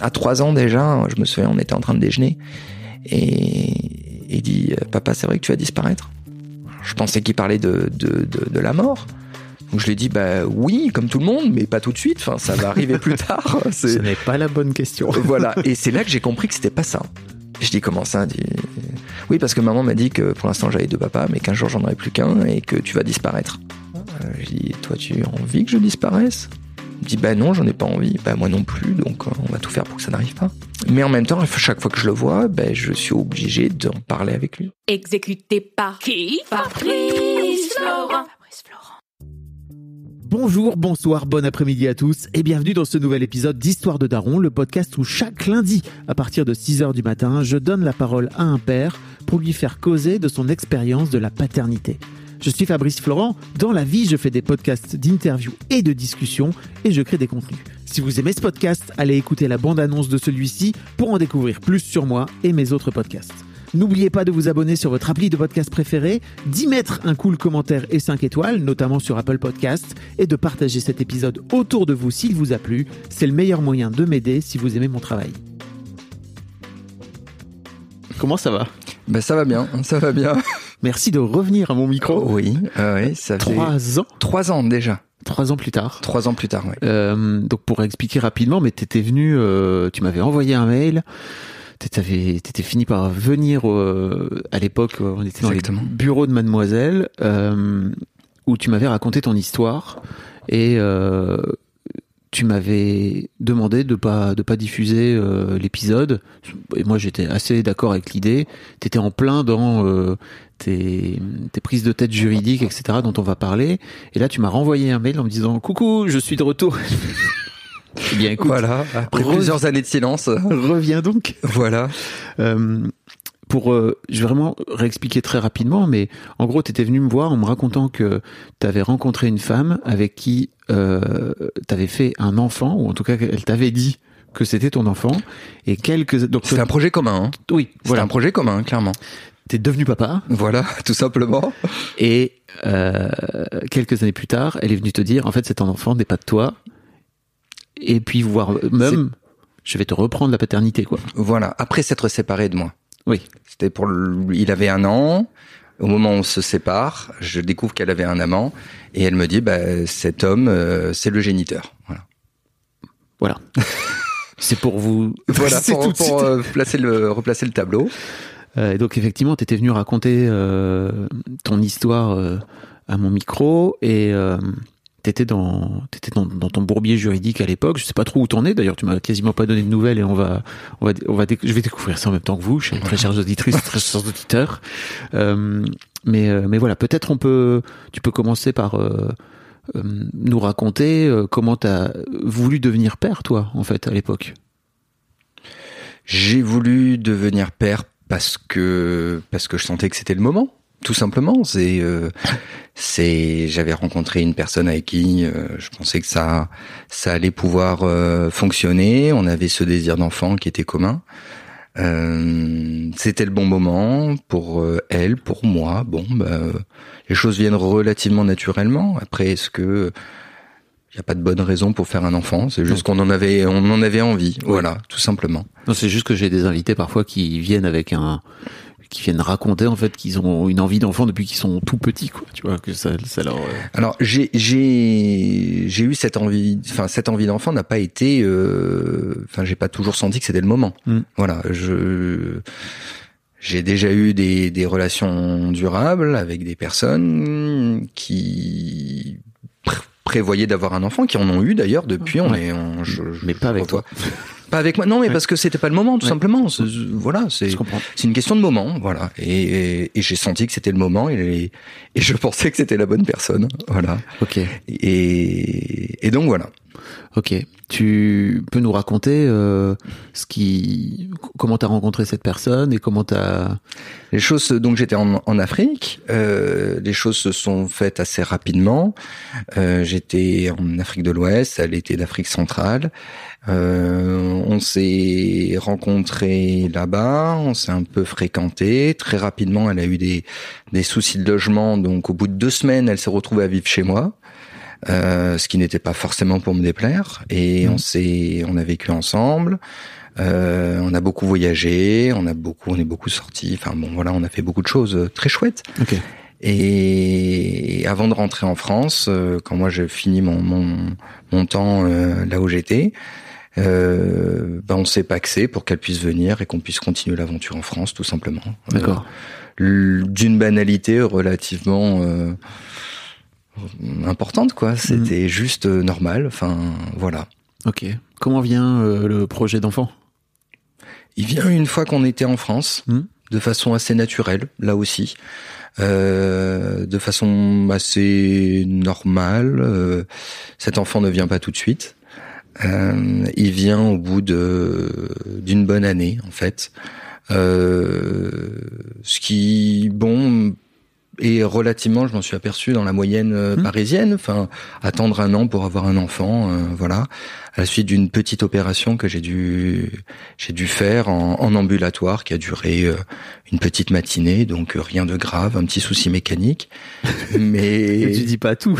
À trois ans déjà, je me souviens, on était en train de déjeuner et il dit Papa, c'est vrai que tu vas disparaître Je pensais qu'il parlait de, de, de, de, la mort. Donc je lui ai dit Bah oui, comme tout le monde, mais pas tout de suite. Enfin, ça va arriver plus tard. Ce n'est pas la bonne question. voilà. Et c'est là que j'ai compris que c'était pas ça. Je dis comment ça dit... Oui, parce que maman m'a dit que pour l'instant j'avais deux papas, mais qu'un jour j'en aurai plus qu'un et que tu vas disparaître. Euh, je dis Toi, tu as envie que je disparaisse? Il me dit bah non, j'en ai pas envie. Bah moi non plus, donc euh, on va tout faire pour que ça n'arrive pas. Mais en même temps, chaque fois que je le vois, bah, je suis obligé d'en parler avec lui. Exécuté par qui? Fabrice Florent. Bonjour, bonsoir, bon après-midi à tous et bienvenue dans ce nouvel épisode d'Histoire de Daron, le podcast où chaque lundi, à partir de 6h du matin, je donne la parole à un père pour lui faire causer de son expérience de la paternité. Je suis Fabrice Florent. Dans la vie, je fais des podcasts d'interviews et de discussions et je crée des contenus. Si vous aimez ce podcast, allez écouter la bande-annonce de celui-ci pour en découvrir plus sur moi et mes autres podcasts. N'oubliez pas de vous abonner sur votre appli de podcast préféré, d'y mettre un cool commentaire et 5 étoiles, notamment sur Apple Podcasts, et de partager cet épisode autour de vous s'il vous a plu. C'est le meilleur moyen de m'aider si vous aimez mon travail. Comment ça va? Ben ça va bien, ça va bien. Merci de revenir à mon micro. Oui, euh, oui, ça fait trois ans. Trois ans déjà. Trois ans plus tard. Trois ans plus tard, oui. Euh, donc pour expliquer rapidement, mais t'étais venu, euh, tu m'avais envoyé un mail. T'étais, t'étais fini par venir euh, à l'époque, on était dans Exactement. les bureaux de Mademoiselle, euh, où tu m'avais raconté ton histoire et euh, tu m'avais demandé de pas de pas diffuser euh, l'épisode. Et moi j'étais assez d'accord avec l'idée. T'étais en plein dans euh, tes, tes prises de tête juridiques etc dont on va parler. Et là tu m'as renvoyé un mail en me disant coucou je suis de retour. Eh bien écoute voilà après plusieurs années de silence. reviens donc. Voilà. Euh, pour, euh, je vais vraiment réexpliquer très rapidement, mais en gros, tu étais venu me voir en me racontant que tu avais rencontré une femme avec qui euh, tu avais fait un enfant, ou en tout cas, elle t'avait dit que c'était ton enfant, et quelques... Donc, c'est un projet commun hein. oui, c'est voilà, un projet commun clairement. T'es devenu papa, voilà tout simplement. Et euh, quelques années plus tard, elle est venue te dire, en fait, cet enfant n'est pas de toi, et puis voir même, je vais te reprendre la paternité, quoi. voilà après s'être séparé de moi Oui. c'était pour le... il avait un an au moment où on se sépare je découvre qu'elle avait un amant et elle me dit bah cet homme euh, c'est le géniteur voilà Voilà. C'est pour vous. voilà C'est pour, tout pour, euh, placer le replacer le tableau Euh, et donc effectivement, tu étais venu raconter euh, ton histoire euh, à mon micro et euh, t'étais dans t'étais dans, ton bourbier juridique à l'époque. Je sais pas trop où t'en es. D'ailleurs, tu m'as quasiment pas donné de nouvelles et on va on va on va je vais découvrir ça en même temps que vous, chers- très chères auditrices, très chers auditeurs. Euh, mais euh, mais voilà, peut-être on peut tu peux commencer par euh, nous raconter comment t'as voulu devenir père, toi, en fait, à l'époque. J'ai voulu devenir père parce que parce que je sentais que c'était le moment, tout simplement. C'est euh, c'est j'avais rencontré une personne avec qui euh, je pensais que ça ça allait pouvoir euh, fonctionner. On avait ce désir d'enfant qui était commun. Euh, c'était le bon moment pour euh, elle, pour moi. Bon, bah, les choses viennent relativement naturellement. Après, est-ce que il n'y a pas de bonne raison pour faire un enfant? C'est juste qu'on en avait, on en avait envie. Voilà, tout simplement. Non, c'est juste que j'ai des invités parfois qui viennent avec un qui viennent raconter en fait qu'ils ont une envie d'enfant depuis qu'ils sont tout petits quoi tu vois que ça ça leur euh, Alors j'ai j'ai j'ai eu cette envie, enfin cette envie d'enfant n'a pas été, euh, enfin j'ai pas toujours senti que c'était le moment. Mm. Voilà, je j'ai déjà eu des des relations durables avec des personnes qui pr- prévoyaient d'avoir un enfant, qui en ont eu d'ailleurs depuis. On Ouais. est, on, je, je- mais pas avec toi. Pas avec moi. Non, mais Ouais. parce que c'était pas le moment, tout Ouais. simplement. C'est- Voilà, c'est c'est une question de moment, voilà. Et, et, et j'ai senti que c'était le moment et, et je pensais que c'était la bonne personne, voilà. ok Et, et donc voilà. Ok. Tu peux nous raconter euh, ce qui, comment t'as rencontré cette personne et comment t'as. Les choses, donc j'étais en, en Afrique. Euh, les choses se sont faites assez rapidement. Euh, j'étais en Afrique de l'Ouest, elle était d'Afrique centrale. Euh, on s'est rencontrés là-bas, on s'est un peu fréquenté. Très rapidement, elle a eu des, des soucis de logement, donc au bout de deux semaines, elle s'est retrouvée à vivre chez moi. Euh, ce qui n'était pas forcément pour me déplaire. Et Mhm. on s'est, on a vécu ensemble. Euh, on a beaucoup voyagé, on a beaucoup, on est beaucoup sortis. Enfin bon, voilà, on a fait beaucoup de choses euh, très chouettes. Ok. Et avant de rentrer en France, euh, quand moi j'ai fini mon, mon, mon temps euh, là où j'étais, euh, ben on s'est paxé pour qu'elle puisse venir et qu'on puisse continuer l'aventure en France, tout simplement. D'accord. Euh, D'une banalité relativement euh, importante, quoi. C'était juste euh, normal. Enfin, voilà. Ok. Comment vient euh, le projet d'enfant? Il vient une fois qu'on était en France, Hmm. de façon assez naturelle, là aussi, euh, de façon assez normale. Euh, cet enfant ne vient pas tout de suite. Il vient au bout de d'une bonne année, en fait. Ce qui, bon, est relativement, je m'en suis aperçu dans la moyenne euh, Hmm. parisienne. Enfin, attendre un an pour avoir un enfant, euh, voilà. À la suite d'une petite opération que j'ai dû j'ai dû faire en, en ambulatoire qui a duré euh, une petite matinée, donc rien de grave, un petit souci mécanique. Mais Tu dis pas tout.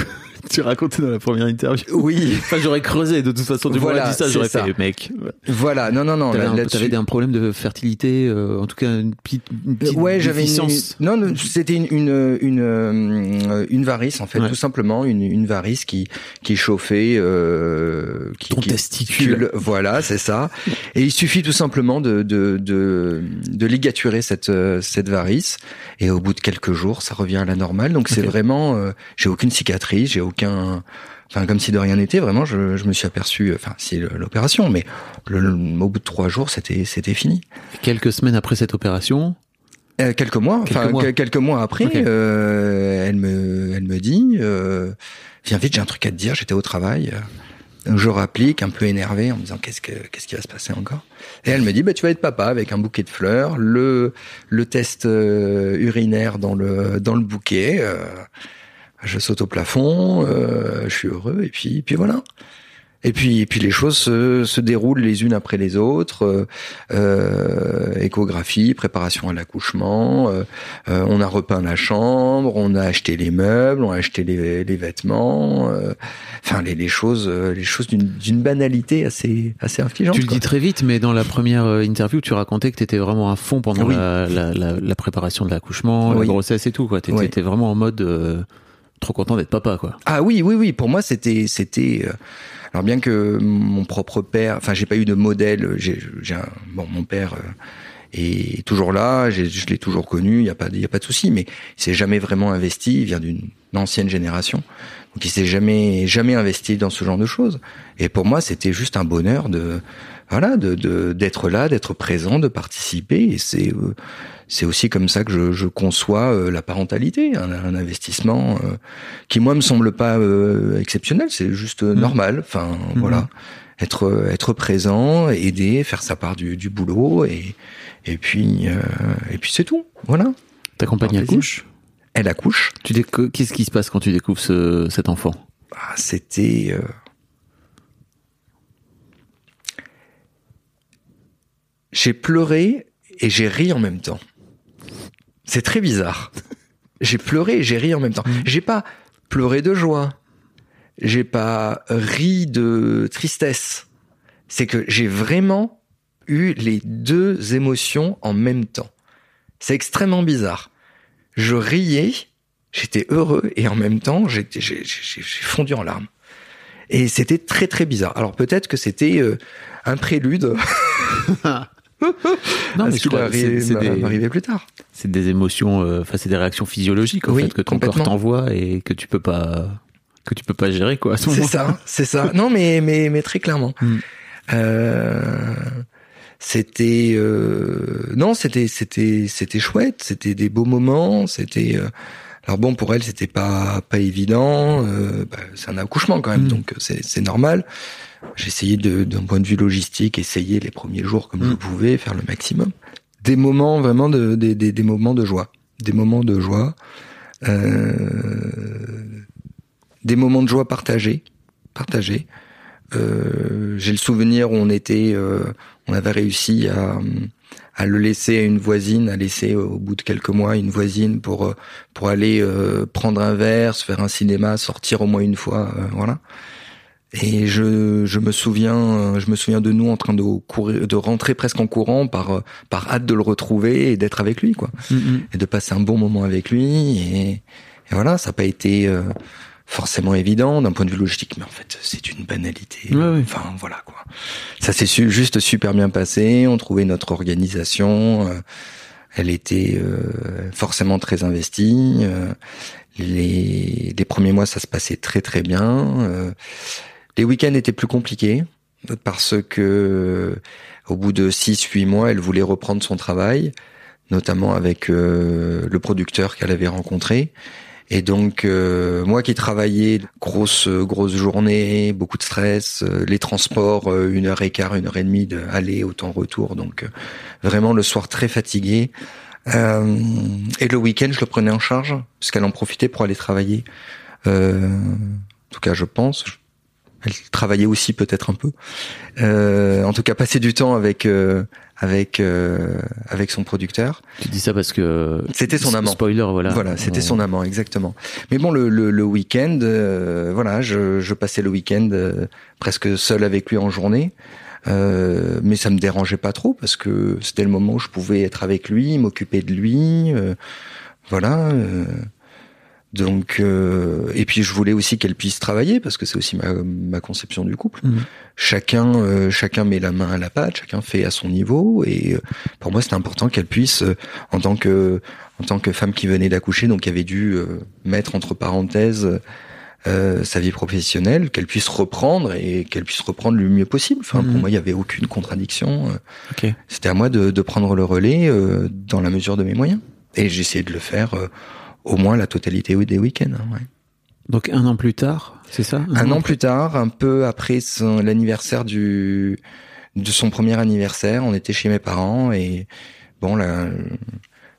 tu racontais dans la première interview. oui, Enfin, j'aurais creusé de toute façon. Du Voilà, voilà, dit ça, j'aurais fait, mec. voilà, non, non, non. T'avais là- un, là-dessus- t'avais un problème de fertilité, euh, en tout cas une petite, une petite Ouais, j'avais une, non, non, c'était une une une, euh, une varice en fait, Ouais. tout simplement une une varice qui qui chauffait euh, qui, Ton qui- testicule. Voilà, c'est ça. Et il suffit tout simplement de de de, de ligaturer cette euh, cette varice et au bout de quelques jours, ça revient à la normale. Donc c'est vraiment euh, j'ai aucune cicatrice, j'ai aucun Enfin, comme si de rien n'était, vraiment, je, je me suis aperçu, enfin, si le- l'opération, mais le, le- au bout de trois jours, c'était, c'était fini. Quelques semaines après cette opération, Euh, quelques mois, Quelques enfin mois. que- quelques mois après, Ok. euh, elle me, elle me dit, euh, viens vite, j'ai un truc à te dire. J'étais au travail, euh, je rapplique, un peu énervé, en me disant qu'est-ce que, qu'est-ce qui va se passer encore? Et elle me dit, bah tu vas être papa avec un bouquet de fleurs, le, le test euh, urinaire dans le, dans le bouquet. Je saute au plafond, euh, je suis heureux, et puis, puis voilà. Et puis, et puis les choses se, se déroulent les unes après les autres. euh, euh, échographie, préparation à l'accouchement. euh, euh, on a repeint la chambre, on a acheté les meubles, on a acheté les, les vêtements. euh, Enfin, les, les choses, euh, les choses d'une d'une banalité assez, assez affligeante. tu le quoi. dis très vite, mais dans la première interview, tu racontais que tu étais vraiment à fond pendant Oui. la, la, la, la préparation de l'accouchement, la Oui. grossesse et tout. quoi. Tu Oui. étais vraiment en mode euh, trop content d'être papa. quoi. Ah oui, oui, oui. Pour moi, c'était, c'était. euh, alors bien que mon propre père, enfin, j'ai pas eu de modèle. J'ai, bon, mon père euh, est toujours là. Je l'ai toujours connu. Il y a pas, il y a pas de souci. Mais il s'est jamais vraiment investi. Il vient d'une ancienne génération, donc il s'est jamais, jamais investi dans ce genre de choses. Et pour moi, c'était juste un bonheur de, voilà, de, de- d'être là, d'être présent, de participer. Et c'est, euh, c'est aussi comme ça que je, je conçois euh, la parentalité, un, un investissement euh, qui moi me semble pas euh, exceptionnel, c'est juste Mhm. normal. Enfin voilà, être être présent, aider, faire sa part du, du boulot et et puis et puis c'est tout. Voilà. Ta compagne accouche? Elle accouche. tu Qu'est-ce qui se passe quand tu découvres ce, cet enfant? Ah, c'était j'ai pleuré et j'ai ri en même temps. C'est très bizarre. J'ai pleuré et j'ai ri en même temps. J'ai pas pleuré de joie. J'ai pas ri de tristesse. C'est que j'ai vraiment eu les deux émotions en même temps. C'est extrêmement bizarre. Je riais, j'étais heureux et en même temps, j'ai fondu en larmes. Et c'était très très bizarre. Alors peut-être que c'était euh, un prélude Non, à mais ce je crois que c'est plus tard. c'est des émotions, euh, enfin c'est des réactions physiologiques en Oui, fait que ton corps t'envoie et que tu peux pas que tu peux pas gérer quoi. Ce C'est moment. ça, c'est ça. Non, mais mais mais très clairement. Mm. Euh, c'était euh, non, c'était c'était c'était chouette. C'était des beaux moments. C'était euh, Alors bon, pour elle, c'était pas pas évident. Euh, bah, c'est un accouchement quand même, Mm. donc c'est c'est normal. Essayé de d'un point de vue logistique, essayer les premiers jours comme je Mm. pouvais, faire le maximum. Des moments vraiment de des des, des moments de joie, des moments de joie, euh, des moments de joie partagés, partagés. Euh, J'ai le souvenir où on était, euh, on avait réussi à à le laisser à une voisine, à laisser au bout de quelques mois une voisine pour euh, pour aller euh, prendre un verre, se faire un cinéma, sortir au moins une fois, euh, voilà. Et je, je me souviens, euh, je me souviens de nous en train de courir, de rentrer presque en courant par euh, par hâte de le retrouver et d'être avec lui, quoi, Mm, mm. et de passer un bon moment avec lui. Et, et voilà, ça n'a pas été euh, forcément évident d'un point de vue logistique, mais en fait, c'est une banalité. Ouais, ouais. Enfin, voilà quoi. Ça s'est su- juste super bien passé. On trouvait notre organisation. euh, elle était euh, forcément très investie. les, les premiers mois, ça se passait très très bien. Euh, les week-ends étaient plus compliqués parce que au bout de 6-8 mois, elle voulait reprendre son travail, notamment avec euh, le producteur qu'elle avait rencontré. Et donc euh, moi qui travaillais grosse grosse journée, beaucoup de stress, euh, les transports euh, une heure et quart, une heure et demie de aller autant retour, donc euh, vraiment le soir très fatigué. Euh, et le week-end je le prenais en charge parce qu'elle en profitait pour aller travailler. Euh, en tout cas je pense. Elle travaillait aussi peut-être un peu. Euh, en tout cas passer du temps avec euh, avec euh, avec son producteur. Tu dis ça parce que C'était son amant. Spoiler, voilà. Voilà, c'était On- son amant, exactement. Mais bon, le, le, le week-end, euh, voilà, je, je passais le week-end euh, presque seul avec lui en journée. Euh, mais ça me dérangeait pas trop parce que c'était le moment où je pouvais être avec lui, m'occuper de lui, euh, voilà. euh, donc, euh, et puis je voulais aussi qu'elle puisse travailler parce que c'est aussi ma, ma conception du couple. Mhm. Chacun, euh, chacun met la main à la pâte, chacun fait à son niveau. Et euh, pour moi, c'était important qu'elle puisse, euh, en tant que en tant que femme qui venait d'accoucher, donc qui avait dû euh, mettre entre parenthèses euh, sa vie professionnelle, qu'elle puisse reprendre et qu'elle puisse reprendre le mieux possible. Enfin, pour moi, il y avait aucune contradiction. euh, Ok. C'était à moi de, de prendre le relais euh, dans la mesure de mes moyens. Et essayé de le faire euh, au moins la totalité des week-ends. hein, ouais. Donc un an plus tard, c'est ça? Un an plus tard, un peu après son- l'anniversaire du de son premier anniversaire, on était chez mes parents et bon là,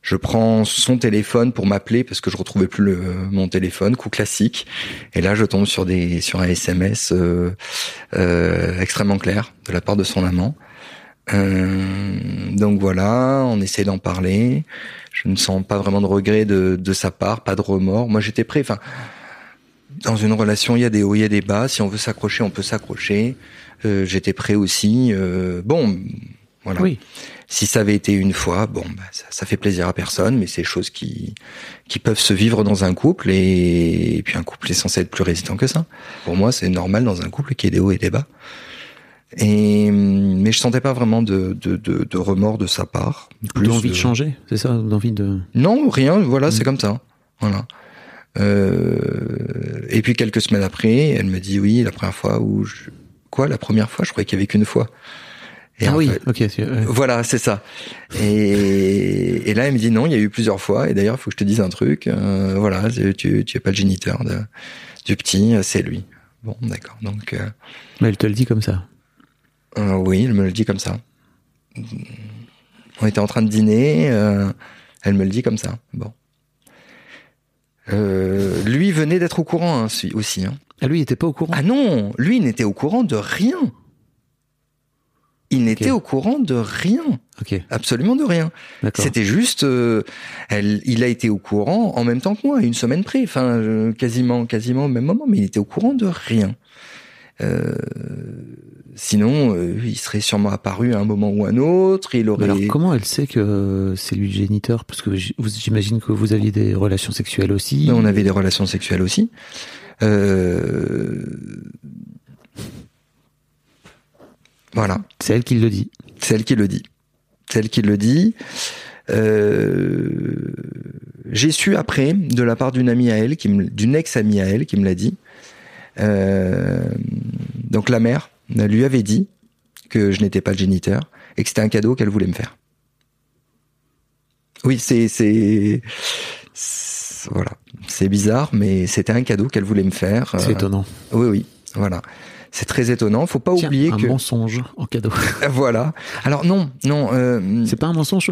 je prends son téléphone pour m'appeler parce que je retrouvais plus le, mon téléphone, coup classique. Et là, je tombe sur des sur un SMS euh, euh, extrêmement clair de la part de son amant. Euh, donc voilà, on essaie d'en parler. Je ne sens pas vraiment de regret de, de sa part, pas de remords. Moi, j'étais prêt. Enfin, dans une relation, il y a des hauts, il y a des bas. Si on veut s'accrocher, on peut s'accrocher. Euh, j'étais prêt aussi. Euh, bon, voilà. Oui. Si ça avait été une fois, bon, bah, ça, ça fait plaisir à personne, mais c'est choses qui qui peuvent se vivre dans un couple et, et puis un couple est censé être plus résistant que ça. Pour moi, c'est normal dans un couple qu'il y ait des hauts et des bas. Et mais je sentais pas vraiment de de, de, de remords de sa part. Plus D'envie de changer, c'est ça D'envie de. non, rien, voilà, c'est Mm. comme ça. Voilà. Euh, et puis quelques semaines après, elle me dit oui, la première fois où je... Quoi, la première fois? Je croyais qu'il y avait qu'une fois. Et ah oui, fait- ok. c'est- ouais. Voilà, c'est ça. Et, et là, elle me dit non, il y a eu plusieurs fois. Et d'ailleurs, il faut que je te dise un truc. Euh, voilà, tu, tu, tu es pas le géniteur de, du petit, c'est lui. Bon, d'accord. Donc, euh, Mais elle te le dit comme ça. Euh, oui, elle me le dit comme ça. On était en train de dîner, euh, elle me le dit comme ça. Bon. Euh, lui venait d'être au courant hein, si- aussi. Hein. Ah lui, il était pas au courant? Ah non, lui il n'était au courant de rien. Il n'était au courant de rien, absolument de rien. C'était juste, euh, elle, il a été au courant en même temps que moi, une semaine près, enfin euh, quasiment, quasiment au même moment, mais il était au courant de rien. Euh, sinon, euh, il serait sûrement apparu à un moment ou un autre. Il aurait. Alors comment elle sait que c'est lui le géniteur? Parce que j'imagine que vous aviez des relations sexuelles aussi. Mais on avait des relations sexuelles aussi. Euh... Voilà. C'est elle qui le dit. C'est elle qui le dit. C'est elle qui le dit. Euh, J'ai su après, de la part d'une amie à elle, d'une ex-amie à elle, qui me l'a dit. Euh, Donc la mère lui avait dit que je n'étais pas le géniteur et que c'était un cadeau qu'elle voulait me faire. Oui, c'est c'est voilà. C'est bizarre, mais c'était un cadeau qu'elle voulait me faire. C'est Euh, étonnant. Oui, oui, voilà. C'est très étonnant. Faut pas Tiens, oublier un que mensonge en cadeau. voilà. Alors non, non. euh, C'est pas un mensonge?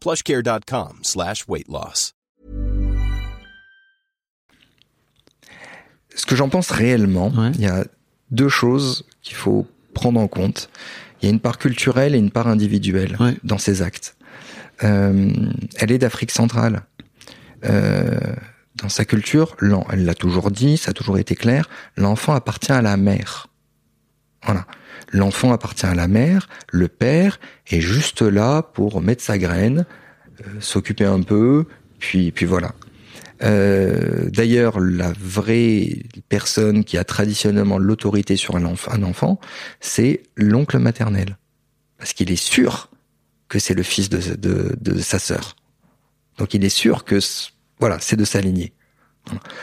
plushcare.com slash weight loss. ce que j'en pense réellement, Ouais. il y a deux choses qu'il faut prendre en compte. Il y a une part culturelle et une part individuelle Ouais. dans ces actes. Euh, elle est d'Afrique centrale. Euh, dans sa culture, elle l'a toujours dit, ça a toujours été clair, l'enfant appartient à la mère. Voilà. L'enfant appartient à la mère, le père est juste là pour mettre sa graine, euh, s'occuper un peu, puis, puis voilà. Euh, D'ailleurs, la vraie personne qui a traditionnellement l'autorité sur un, enf- un enfant, c'est l'oncle maternel. Parce qu'il est sûr que c'est le fils de, de, sa sœur. Donc il est sûr que voilà, c'est de sa lignée.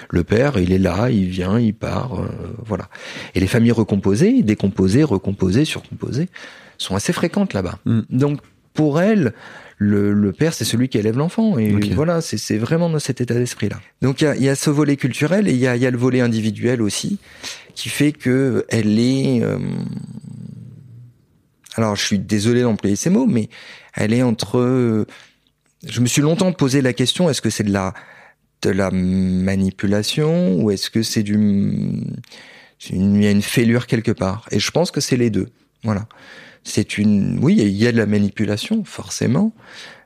Le père, il est là, il vient, il part, euh, voilà. Et les familles recomposées, décomposées, recomposées, surcomposées, sont assez fréquentes là-bas. Mm. Donc pour elle, le, le père, c'est celui qui élève l'enfant. Et voilà, c'est vraiment dans cet état d'esprit-là. Donc il y a, il y a ce volet culturel et il y a, il y a le volet individuel aussi, qui fait que elle est... euh, alors je suis désolé d'employer ces mots, mais elle est entre... euh, Je me suis longtemps posé la question, est-ce que c'est de la de la manipulation ou est-ce que c'est du il y a une fêlure quelque part? Et je pense que c'est les deux. Voilà. C'est une oui il y a de la manipulation forcément.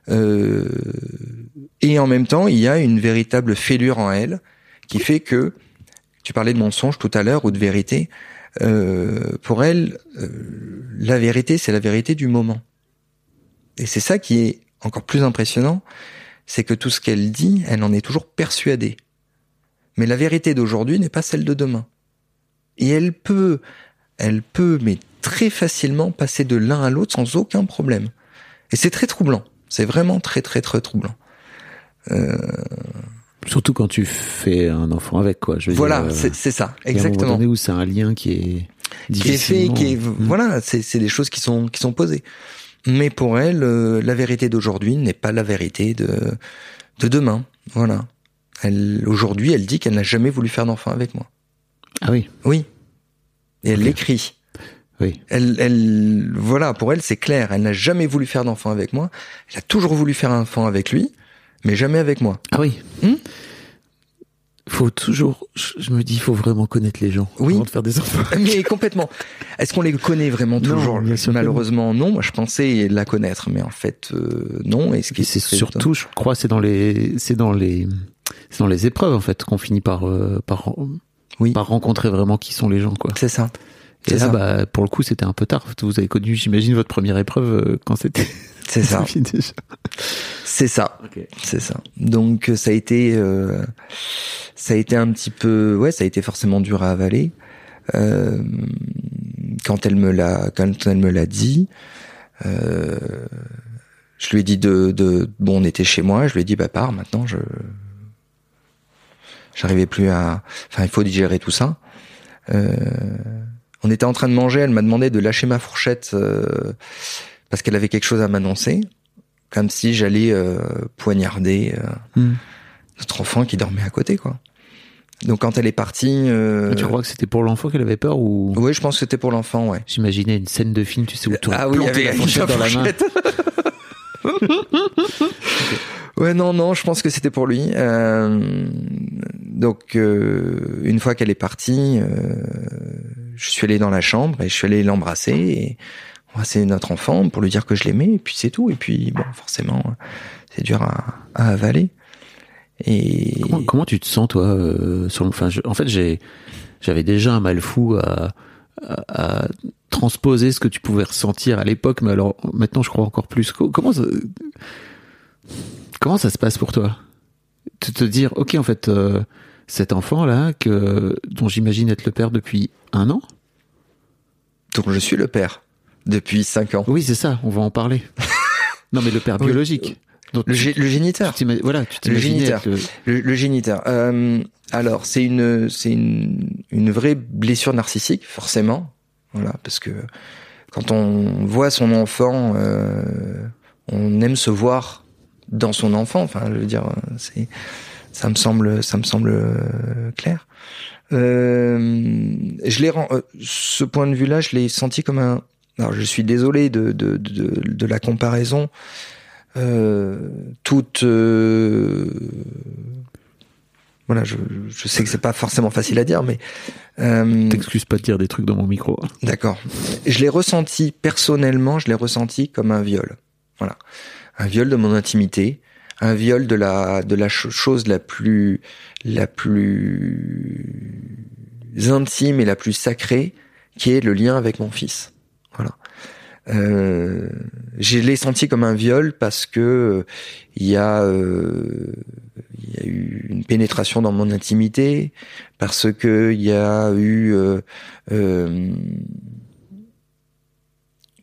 Euh, et en même temps il y a une véritable fêlure en elle qui fait que tu parlais de mensonge tout à l'heure ou de vérité euh, pour elle euh, la vérité c'est la vérité du moment. Et c'est ça qui est encore plus impressionnant c'est que tout ce qu'elle dit, elle en est toujours persuadée. Mais la vérité d'aujourd'hui n'est pas celle de demain. Et elle peut, elle peut, mais très facilement passer de l'un à l'autre sans aucun problème. Et c'est très troublant. C'est vraiment très très très troublant. Surtout quand tu fais un enfant avec, quoi. Je veux Voilà, euh, c'est ça, un moment exactement. donné où c'est un lien qui est Qui est fait, qui est, Mm. voilà, c'est c'est des choses qui sont qui sont posées. Mais pour elle, euh, la vérité d'aujourd'hui n'est pas la vérité de de demain. Voilà. Elle aujourd'hui, elle dit qu'elle n'a jamais voulu faire d'enfant avec moi. Ah oui, Oui. Et elle l'écrit. oui. Elle, elle, voilà, pour elle, c'est clair. Elle n'a jamais voulu faire d'enfant avec moi. Elle a toujours voulu faire un enfant avec lui, mais jamais avec moi. Ah oui. Hmm? Faut toujours, je me dis, il faut vraiment connaître les gens Oui. avant de faire des enfants. Mais complètement. Est-ce qu'on les connaît vraiment Non, toujours? que Malheureusement, non. Moi, je pensais la connaître, mais en fait, euh, non. Et ce qui c'est surtout, je crois, c'est dans les, c'est dans les, c'est dans les épreuves en fait qu'on finit par, euh, par, Oui. par rencontrer vraiment qui sont les gens, quoi. C'est ça. Et là, ça. bah, pour le coup, c'était un peu tard. Vous avez connu, j'imagine, votre première épreuve euh, quand c'était. C'est ça. C'est ça. C'est ça. Donc euh, ça a été, euh, ça a été un petit peu, ouais, ça a été forcément dur à avaler. Euh, quand elle me l'a, quand elle me l'a dit, euh, je lui ai dit de, de, bon, on était chez moi, je lui ai dit bah pars maintenant, je, j'arrivais plus à, enfin il faut digérer tout ça. Euh, on était en train de manger, elle m'a demandé de lâcher ma fourchette euh, parce qu'elle avait quelque chose à m'annoncer comme si j'allais euh, poignarder euh, Hmm. notre enfant qui dormait à côté, quoi. Donc quand elle est partie, euh, Tu crois que c'était pour l'enfant qu'elle avait peur ou? Oui, je pense que c'était pour l'enfant, ouais. J'imaginais une scène de film, tu sais, où tu Ah oui, il y avait la fourchette dans la main. Ouais, non, non, je pense que c'était pour lui. Euh, donc, euh, une fois qu'elle est partie, euh, je suis allé dans la chambre et je suis allé l'embrasser et c'est notre enfant pour lui dire que je l'aimais et puis c'est tout. Et puis, bon, forcément, c'est dur à, à, avaler. Et comment, comment, tu te sens toi euh, sur enfin, je, en fait, j'ai j'avais déjà un mal fou à, à, à, transposer ce que tu pouvais ressentir à l'époque, mais alors maintenant je crois encore plus. Comment ça, comment ça se passe pour toi? De te dire, ok, en fait, euh, cet enfant là que dont j'imagine être le père depuis un an, dont je suis le père depuis cinq ans. Oui, c'est ça. On va en parler. non, mais le père biologique. Donc, le, tu, le, géniteur. Tu voilà, tu le géniteur. Le, le, géniteur. Euh, alors, c'est une, c'est une, une vraie blessure narcissique, forcément. Voilà, parce que quand on voit son enfant, euh, on aime se voir dans son enfant. Enfin, je veux dire, c'est, ça me semble, ça me semble clair. Euh, je l'ai, ce point de vue-là, je l'ai senti comme un. Alors, je suis désolé de de, de, de la comparaison. Euh, toute euh, voilà, je, je, sais que c'est pas forcément facile à dire, mais euh, t'excuses pas de dire des trucs dans mon micro. D'accord. Je l'ai ressenti personnellement, je l'ai ressenti comme un viol. Voilà, un viol de mon intimité, un viol de la de la chose la plus la plus intime et la plus sacrée, qui est le lien avec mon fils. Euh, je l'ai senti comme un viol parce que il y a euh, il y a eu une pénétration dans mon intimité parce que il y a eu euh, euh,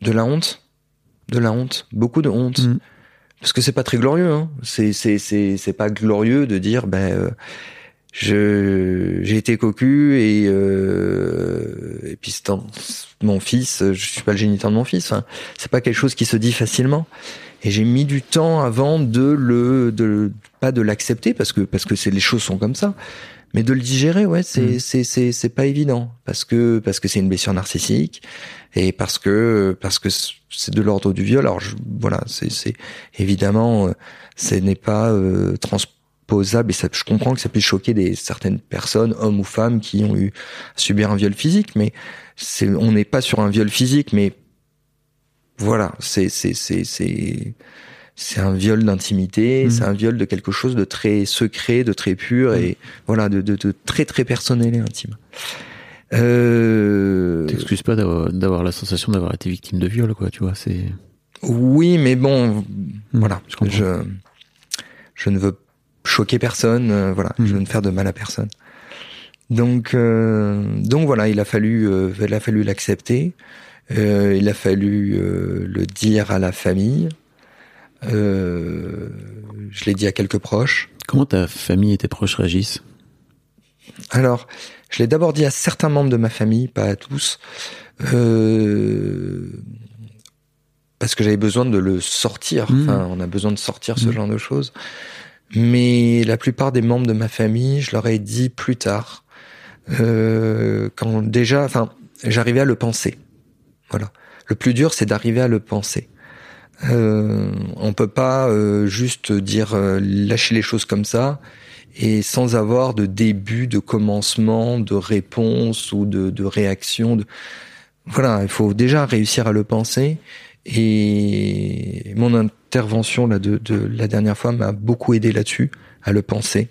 de la honte de la honte beaucoup de honte Mm. parce que c'est pas très glorieux hein. c'est c'est c'est c'est pas glorieux de dire ben euh, je j'ai été cocu et euh, et puis c'est mon fils je suis pas le géniteur de mon fils enfin, c'est pas quelque chose qui se dit facilement et j'ai mis du temps avant de le de pas de l'accepter parce que parce que c'est les choses sont comme ça mais de le digérer ouais c'est Mhm. c'est c'est c'est pas évident parce que parce que c'est une blessure narcissique et parce que parce que c'est de l'ordre du viol alors je, voilà c'est c'est évidemment euh, ce n'est pas euh, transposable et ça, je comprends que ça puisse choquer des certaines personnes hommes ou femmes qui ont eu à subir un viol physique mais c'est on n'est pas sur un viol physique mais voilà c'est c'est c'est c'est c'est un viol d'intimité Mhm. c'est un viol de quelque chose de très secret de très pur et voilà de, de, de très très personnel et intime euh... T'excuses pas d'avoir d'avoir la sensation d'avoir été victime de viol, quoi. Tu vois, c'est. Oui, mais bon, voilà. je. Je, je ne veux choquer personne, euh, voilà. Mhm. Je veux ne faire de mal à personne. Donc, euh, donc voilà, il a fallu, euh, il a fallu l'accepter. Il a fallu le dire à la famille. Je l'ai dit à quelques proches. Comment ta famille et tes proches réagissent? Alors, je l'ai d'abord dit à certains membres de ma famille, pas à tous, parce que j'avais besoin de le sortir. Enfin, on a besoin de sortir ce Mhm. genre de choses. Mais la plupart des membres de ma famille, je leur ai dit plus tard, euh, quand déjà, enfin, j'arrivais à le penser. Voilà. Le plus dur, c'est d'arriver à le penser. Euh, on peut pas euh, juste dire euh, lâcher les choses comme ça et sans avoir de début, de commencement, de réponse ou de, de réaction. De... Voilà, il faut déjà réussir à le penser. Et mon intervention là de, de la dernière fois m'a beaucoup aidé là-dessus, à le penser.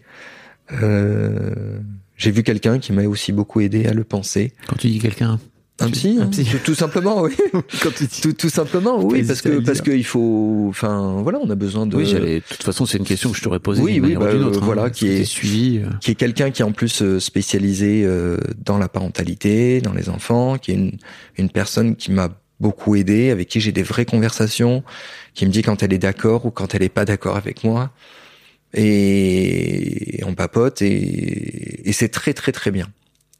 Euh, J'ai vu quelqu'un qui m'a aussi beaucoup aidé à le penser. Quand tu dis quelqu'un. Un psy, Un hein, psy. Tout, tout simplement, oui. Quand tu dis. tout, tout simplement, oui, parce que parce qu'il faut, enfin, voilà, on a besoin de Oui. De toute façon, c'est une question que je t'aurais posée. Oui, oui, bah, ou d'une autre, euh, voilà, hein. qui est- suivi. euh, qui est quelqu'un qui est en plus euh, spécialisé euh, dans la parentalité, dans les enfants, qui est une, une personne qui m'a beaucoup aidé, avec qui j'ai des vraies conversations, qui me dit quand elle est d'accord ou quand elle est pas d'accord avec moi. Et on papote et, et c'est très très très bien.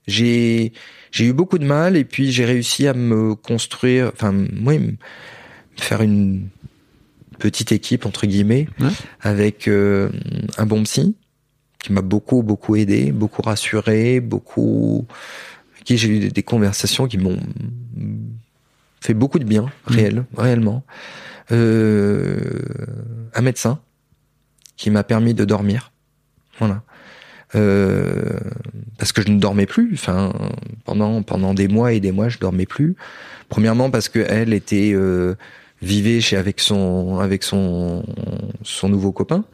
J'ai j'ai eu beaucoup de mal et puis j'ai réussi à me construire, enfin oui, me faire une petite équipe entre guillemets Ouais. avec euh, un bon psy qui m'a beaucoup beaucoup aidé, beaucoup rassuré, beaucoup qui j'ai eu des conversations qui m'ont fait beaucoup de bien, réel, réellement. Euh, un médecin qui m'a permis de dormir. Voilà. Euh, parce que je ne dormais plus. Enfin, pendant pendant des mois et des mois, je dormais plus. Premièrement parce que elle était euh, vivait chez avec son avec son son nouveau copain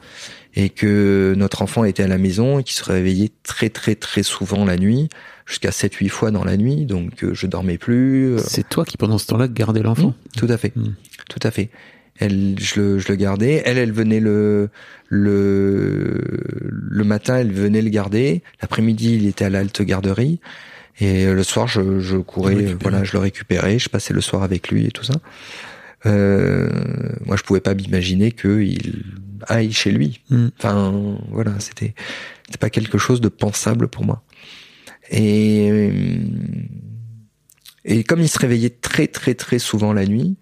et que notre enfant était à la maison et qu'il se réveillait très très très souvent la nuit, jusqu'à 7 8 fois dans la nuit, donc euh, je dormais plus. C'est toi qui pendant ce temps-là gardais l'enfant. Mmh, tout à fait. Mmh. Tout à fait. Elle, je le, je le gardais. Elle, elle venait le, le, le matin, elle venait le garder. L'après-midi, il était à l'halte garderie. Et le soir, je, je courais, voilà, je le récupérais. Je passais le soir avec lui et tout ça. Euh, moi, je pouvais pas m'imaginer qu'il aille chez lui. Mm. Enfin, voilà, c'était, c'était pas quelque chose de pensable pour moi. Et, et comme il se réveillait très, très, très souvent la nuit,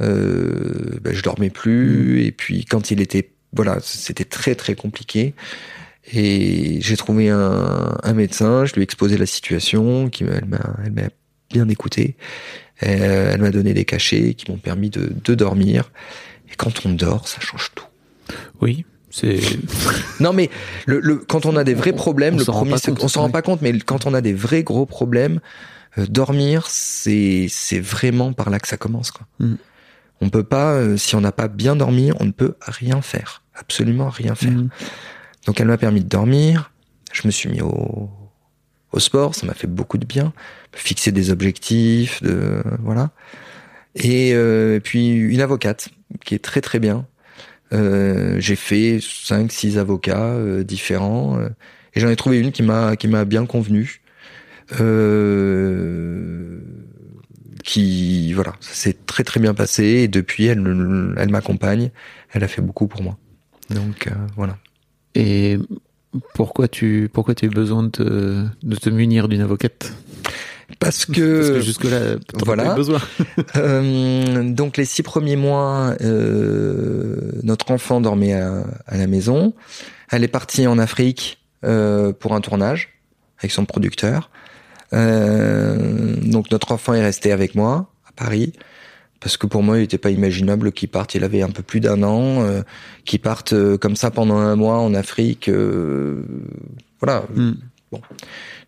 euh, ben, je dormais plus. Et puis, quand il était, voilà, c'était très, très compliqué. Et j'ai trouvé un, un, médecin, je lui ai exposé la situation, qui elle m'a, elle m'a bien écouté. Euh, elle m'a donné des cachets qui m'ont permis de, de dormir. Et quand on dort, ça change tout. Oui, c'est. non mais le, le, quand on a des vrais problèmes, on le s'en rend premier, compte, on s'en rend pas compte, mais quand on a des vrais gros problèmes, euh, dormir, c'est c'est vraiment par là que ça commence. Quoi. Mm. On peut pas, euh, si on n'a pas bien dormi, on ne peut rien faire, absolument rien faire. Mm. Donc elle m'a permis de dormir. Je me suis mis au, au sport, ça m'a fait beaucoup de bien. Fixer des objectifs, de voilà. Et euh, puis une avocate qui est très très bien. Euh, j'ai fait cinq, six avocats euh, différents euh, et j'en ai trouvé une qui m'a qui m'a bien convenu. Euh, qui voilà, ça s'est très très bien passé et depuis elle elle m'accompagne. Elle a fait beaucoup pour moi. Donc euh, voilà. Et pourquoi tu pourquoi tu as eu besoin de te, de te munir d'une avocate? Parce Parce que, que jusque-là, t'en voilà. pas besoin. Euh, donc les six premiers mois, euh, notre enfant dormait à, à la maison. Elle est partie en Afrique euh, pour un tournage avec son producteur. Euh, donc notre enfant est resté avec moi à Paris parce que pour moi il n'était pas imaginable qu'il parte. Il avait un peu plus d'un an, euh, qu'il parte euh, comme ça pendant un mois en Afrique. euh, voilà. Mm.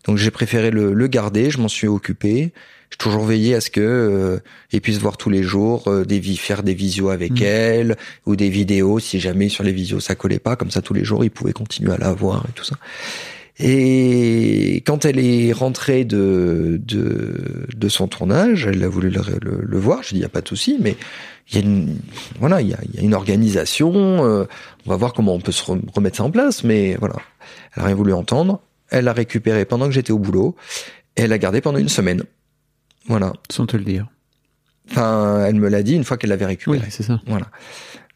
Donc j'ai préféré le, le garder, je m'en suis occupé. J'ai toujours veillé à ce que euh, il puisse voir tous les jours euh, des faire des visios avec Mm. elle ou des vidéos si jamais sur les visios ça collait pas comme ça tous les jours il pouvait continuer à la voir et tout ça. Et quand elle est rentrée de de, de son tournage, elle a voulu le, le, le voir. Je dis il y a pas de souci, mais il y a une voilà il y a, il y a une organisation. euh, on va voir comment on peut se re- remettre ça en place, mais voilà. Elle a rien voulu entendre. Elle l'a récupéré pendant que j'étais au boulot. Et elle l'a gardé pendant une semaine. Voilà. Sans te le dire. Enfin, elle me l'a dit une fois qu'elle l'avait Oui, récupéré. c'est ça. Voilà.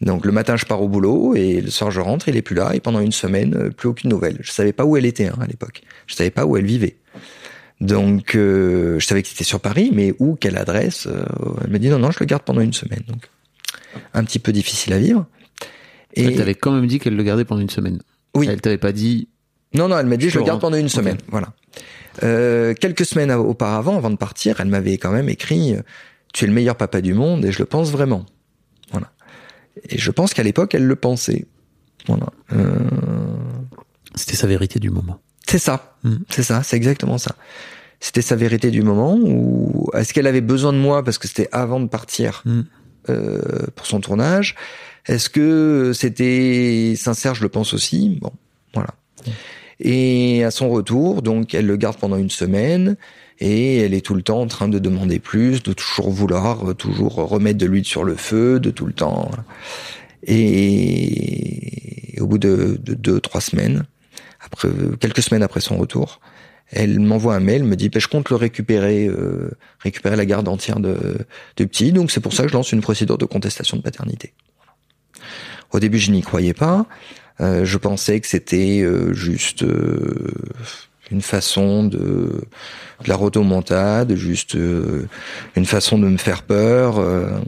Donc le matin, je pars au boulot et le soir, je rentre, il est plus là. Et pendant une semaine, euh, plus aucune nouvelle. Je savais pas où elle était hein, à l'époque. Je savais pas où elle vivait. Donc, euh, je savais que c'était sur Paris, mais où, quelle adresse euh, Elle m'a dit non, non, je le garde pendant une semaine. Donc, un petit peu difficile à vivre. Et Elle t'avait quand même dit qu'elle le gardait pendant une semaine. oui, Elle t'avait pas dit. non, non, elle m'a dit Je je le garde pendant une semaine. Voilà. Euh, quelques semaines auparavant, avant de partir, elle m'avait quand même écrit euh, "Tu es le meilleur papa du monde" et je le pense vraiment. Et je pense qu'à l'époque, elle le pensait. Voilà. Euh, C'était sa vérité du moment. c'est ça. Mm. C'est ça. C'est exactement ça. C'était sa vérité du moment ou est-ce qu'elle avait besoin de moi parce que c'était avant de partir Mm. euh, pour son tournage? Est-ce que c'était sincère? Je le pense aussi. Bon, voilà. Et à son retour, donc, elle le garde pendant une semaine et elle est tout le temps en train de demander plus, de toujours vouloir, euh, toujours remettre de l'huile sur le feu, de tout le temps. Et au bout de, de deux, trois semaines, après quelques semaines après son retour, elle m'envoie un mail, me dit je compte le récupérer, euh, récupérer la garde entière de, de petit, donc c'est pour ça que je lance une procédure de contestation de paternité. Au début, je n'y croyais pas. Euh, je pensais que c'était euh, juste euh, une façon de, la rodomontade, juste euh, une façon de me faire peur. euh,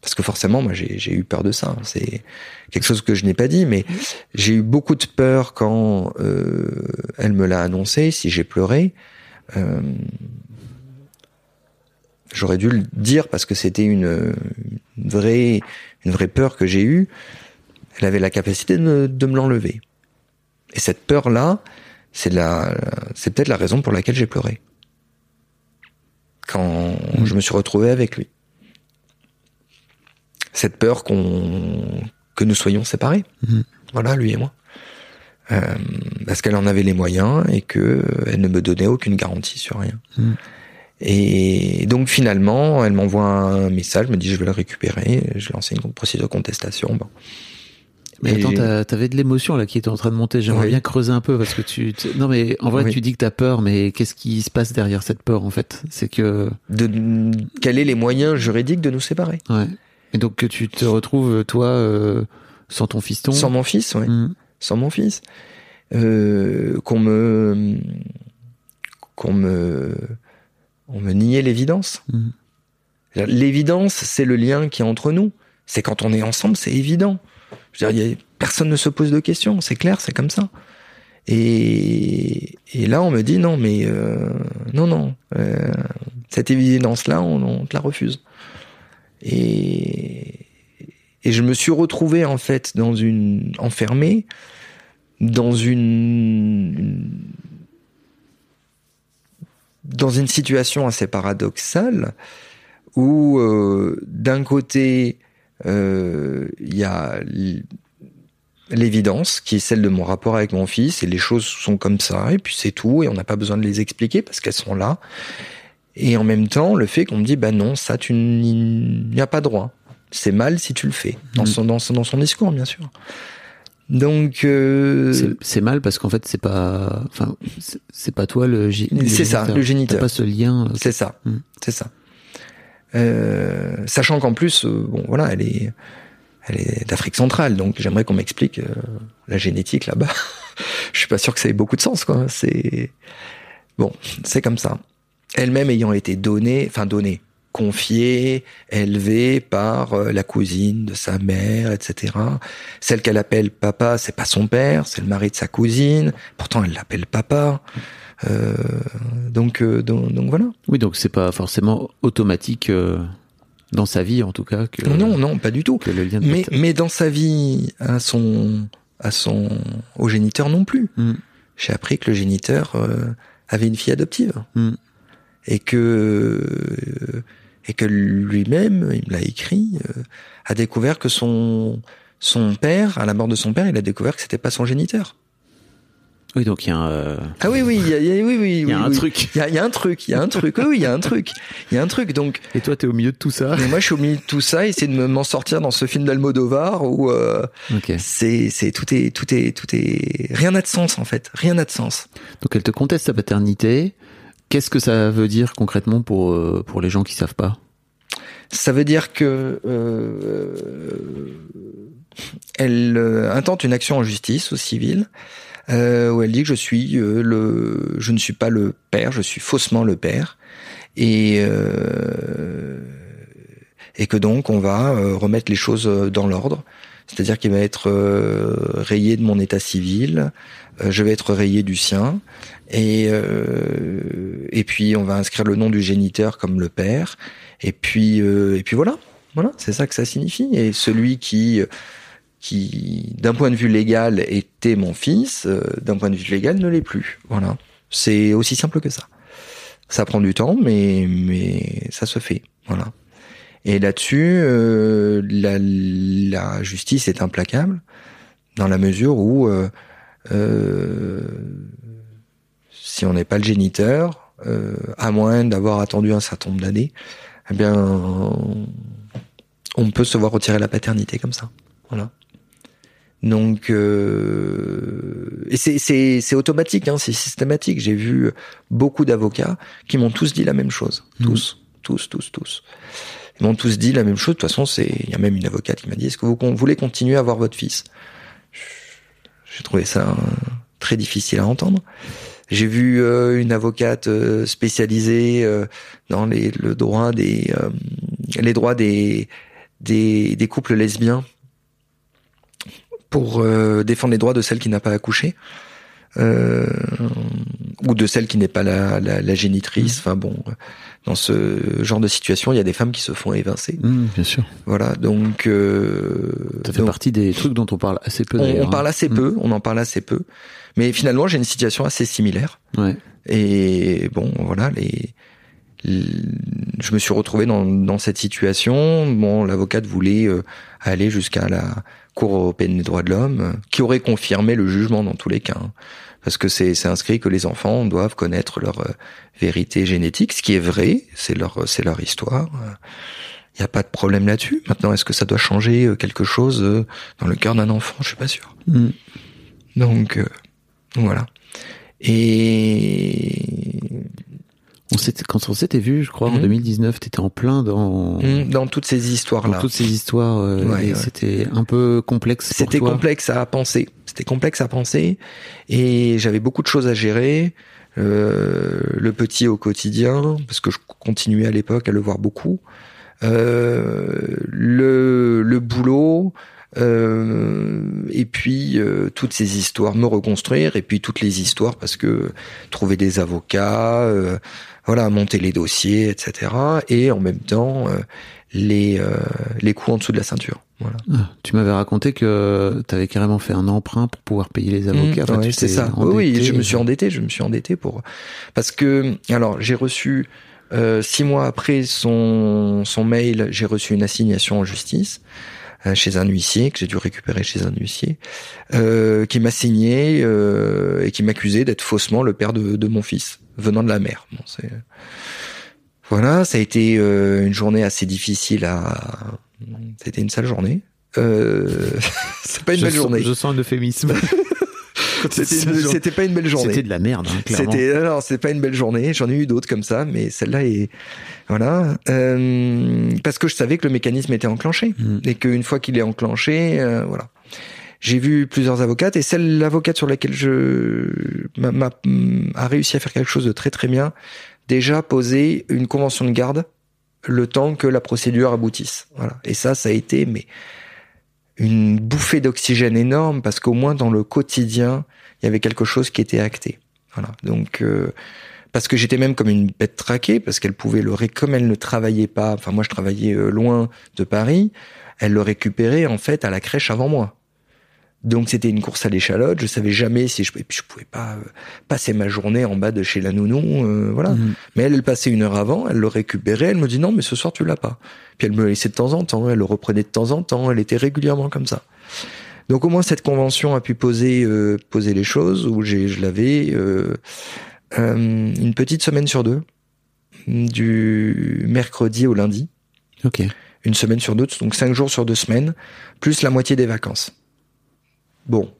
parce que forcément, moi, j'ai eu peur de ça. C'est quelque chose que je n'ai pas dit, mais j'ai eu beaucoup de peur quand euh, elle me l'a annoncé. Si j'ai pleuré, j'aurais dû le dire parce que c'était une, vraie, une vraie peur que j'ai eue. elle avait la capacité de de me l'enlever. Et cette peur-là, c'est la, c'est peut-être la raison pour laquelle j'ai pleuré quand je me suis retrouvé avec lui. Cette peur qu'on que nous soyons séparés, Mhm. voilà, lui et moi, Euh, parce qu'elle en avait les moyens et que euh, elle ne me donnait aucune garantie sur rien. Mhm. Et donc finalement, elle m'envoie un message, me dit je vais le récupérer, je lance une procédure de contestation. Bon. Mais Et- attends, t'avais de l'émotion là qui était en train de monter. J'aimerais Oui. bien creuser un peu parce que tu. Non mais en vrai, Oui. tu dis que t'as peur, mais qu'est-ce qui se passe derrière cette peur en fait? C'est que de quels est les moyens juridiques de nous séparer? Ouais. Et donc que tu te retrouves toi euh, sans ton fiston? Sans mon fils, oui. Mhm. Sans mon fils. Euh, qu'on me qu'on me on me niait l'évidence. Mhm. L'évidence, c'est le lien qui est entre nous. C'est quand on est ensemble, c'est évident. Je veux dire, personne ne se pose de questions, c'est clair, c'est comme ça. Et, là, on me dit non, mais euh, non, non, euh, cette évidence-là, on, te la refuse. Et, je me suis retrouvé en fait dans une enfermé dans une, dans une situation assez paradoxale où euh, d'un côté il y a l'évidence qui est celle de mon rapport avec mon fils et les choses sont comme ça et puis c'est tout et on n'a pas besoin de les expliquer parce qu'elles sont là et en même temps le fait qu'on me dit bah non ça tu n'y as pas droit c'est mal si tu le fais dans Mhm. son dans son dans son discours bien sûr donc euh, C'est- mal parce qu'en fait c'est pas. Enfin, c'est- pas toi le. gé- le C'est ça, le géniteur. Pas ce lien. euh, C'est ça, Mm. c'est ça. Euh, sachant qu'en plus, euh, bon, voilà, elle est, elle est d'Afrique centrale, donc j'aimerais qu'on m'explique euh, la génétique là-bas. Je suis pas sûr que ça ait beaucoup de sens, quoi. C'est bon, c'est comme ça. Elle-même ayant été donnée, enfin donnée, confiée, élevée par la cousine de sa mère, etc. Celle qu'elle appelle papa, c'est pas son père, c'est le mari de sa cousine. Pourtant, elle l'appelle papa. Euh, donc, euh, donc, donc voilà. Oui, donc c'est pas forcément automatique euh, dans sa vie en tout cas que. non, non, pas du tout. Le lien. Mais, mais dans sa vie, à son, à son, au géniteur non plus. Mm. J'ai appris que le géniteur euh, avait une fille adoptive Mm. et que et que lui-même, il me l'a écrit, euh, a découvert que son son père, à la mort de son père, il a découvert que c'était pas son géniteur. Oui, donc il y a un. euh, Ah oui, oui, il y a, il y a- oui, oui, Il y a oui, un oui. truc. Il y a, il y a un truc, il y a un truc. Oui, il y a un truc, il y a un truc. Donc Et toi, t'es au milieu de tout ça. Mais moi, je suis au milieu de tout ça, essayer de me- m'en sortir dans ce film d'Almodovar où euh, Ok. c'est, c'est tout est, tout est, tout est, rien n'a de sens en fait, rien n'a de sens. Donc elle te conteste sa paternité. Qu'est-ce que ça veut dire concrètement pour euh, pour les gens qui savent pas? Ça veut dire que euh, elle euh, intente une action en justice au civil euh, où elle dit que je suis euh, le, je ne suis pas le père, je suis faussement le père et euh, et que donc on va euh, remettre les choses euh, dans l'ordre. C'est-à-dire qu'il va être euh, rayé de mon état civil, je vais être rayé du sien, et et puis on va inscrire le nom du géniteur comme le père, et puis et puis voilà, voilà, c'est ça que ça signifie. Et celui qui qui d'un point de vue légal était mon fils, euh, d'un point de vue légal ne l'est plus. Voilà, c'est aussi simple que ça. Ça prend du temps, mais mais ça se fait. Voilà. Et là-dessus, euh, la, la justice est implacable dans la mesure où euh, euh, si on n'est pas le géniteur, euh, à moins d'avoir attendu un certain nombre d'années, eh bien, on peut se voir retirer la paternité comme ça. Voilà. Donc, euh, et c'est automatique, hein, c'est systématique. J'ai vu beaucoup d'avocats qui m'ont tous dit la même chose, tous, tous, tous, tous. Ils m'ont tous dit la même chose. De toute façon, c'est il y a même une avocate qui m'a dit est-ce que vous voulez continuer à avoir votre fils? J'ai trouvé ça euh, très difficile à entendre. J'ai vu euh, une avocate euh, spécialisée euh, dans les, le droit des euh, les droits des, des des couples lesbiens pour euh, défendre les droits de celle qui n'a pas accouché. euh, ou de celle qui n'est pas la, la, la génitrice. Enfin bon, dans ce genre de situation, il y a des femmes qui se font évincer. Mmh, bien sûr. Voilà, donc euh, Ça fait donc, partie des trucs dont on parle assez peu. on, on parle hein. assez Mmh. peu, on en parle assez peu. Mais finalement, j'ai une situation assez similaire. Ouais. Et bon, voilà, les, les- je me suis retrouvé dans, dans cette situation. Bon, l'avocate voulait euh, aller jusqu'à la Cour européenne des droits de l'homme, euh, qui aurait confirmé le jugement dans tous les cas. hein. parce que c'est inscrit que les enfants doivent connaître leur euh, vérité génétique, ce qui est vrai, c'est leur c'est leur histoire. Il n'y a pas de problème là-dessus. Maintenant, est-ce que ça doit changer euh, quelque chose dans le cœur d'un enfant? Je suis pas sûr. Mmh. Donc euh, voilà. Et On quand on s'était vu, je crois, en Mhm. 2019, t'étais en plein dans, Mm, dans toutes ces dans histoires-là. toutes ces histoires. euh, Ouais. C'était un peu complexe. C'était complexe à penser. C'était complexe à penser. Et j'avais beaucoup de choses à gérer. Euh, le petit au quotidien, parce que je continuais à l'époque à le voir beaucoup. Euh, le, le boulot. Euh, et puis euh, toutes ces histoires, me reconstruire, et puis toutes les histoires parce que trouver des avocats, euh, voilà, monter les dossiers, etc. Et en même temps euh, les euh, les coups en dessous de la ceinture. Voilà. Ah, tu m'avais raconté que t'avais carrément fait un emprunt pour pouvoir payer les avocats. Mmh, ouais, tu c'est ça. Oui, endetté. oui, je me suis endetté, je me suis endetté pour parce que alors j'ai reçu euh, six mois après son son mail, j'ai reçu une assignation en justice chez un huissier que j'ai dû récupérer chez un huissier euh, qui m'a signé euh, et qui m'accusait d'être faussement le père de, de mon fils venant de la mère. Bon, c'est voilà, ça a été euh, une journée assez difficile à. C'était une sale journée. Euh... c'est pas une je belle sens- journée. Je sens un euphémisme. C'était pas une belle journée. C'était de la merde, hein. C'était alors c'est pas une belle journée. J'en ai eu d'autres comme ça, mais celle-là est voilà Euh, parce que je savais que le mécanisme était enclenché Mm. et qu'une fois qu'il est enclenché, euh, voilà. J'ai vu plusieurs avocates et celle l'avocate sur laquelle je m'a- m'a- a réussi à faire quelque chose de très très bien. Déjà poser une convention de garde le temps que la procédure aboutisse. Voilà. Et ça, ça a été mais une bouffée d'oxygène énorme parce qu'au moins dans le quotidien, il y avait quelque chose qui était acté. Voilà. Donc euh, parce que j'étais même comme une bête traquée parce qu'elle pouvait le ré- comme elle ne travaillait pas. Enfin moi je travaillais euh, loin de Paris, elle le récupérait en fait à la crèche avant moi. Donc c'était une course à l'échalote. Je savais jamais si je puis je pouvais pas euh, passer ma journée en bas de chez la nounou. euh, voilà. Mhm. Mais elle, elle passait une heure avant, elle le récupérait, elle me dit non, mais ce soir tu l'as pas. Puis elle me laissait de temps en temps, elle le reprenait de temps en temps, elle était régulièrement comme ça. Donc au moins cette convention a pu poser euh, poser les choses où j'ai je l'avais euh, euh, une petite semaine sur deux du mercredi au lundi, Ok. une semaine sur deux, donc cinq jours sur deux semaines, plus la moitié des vacances. Bon,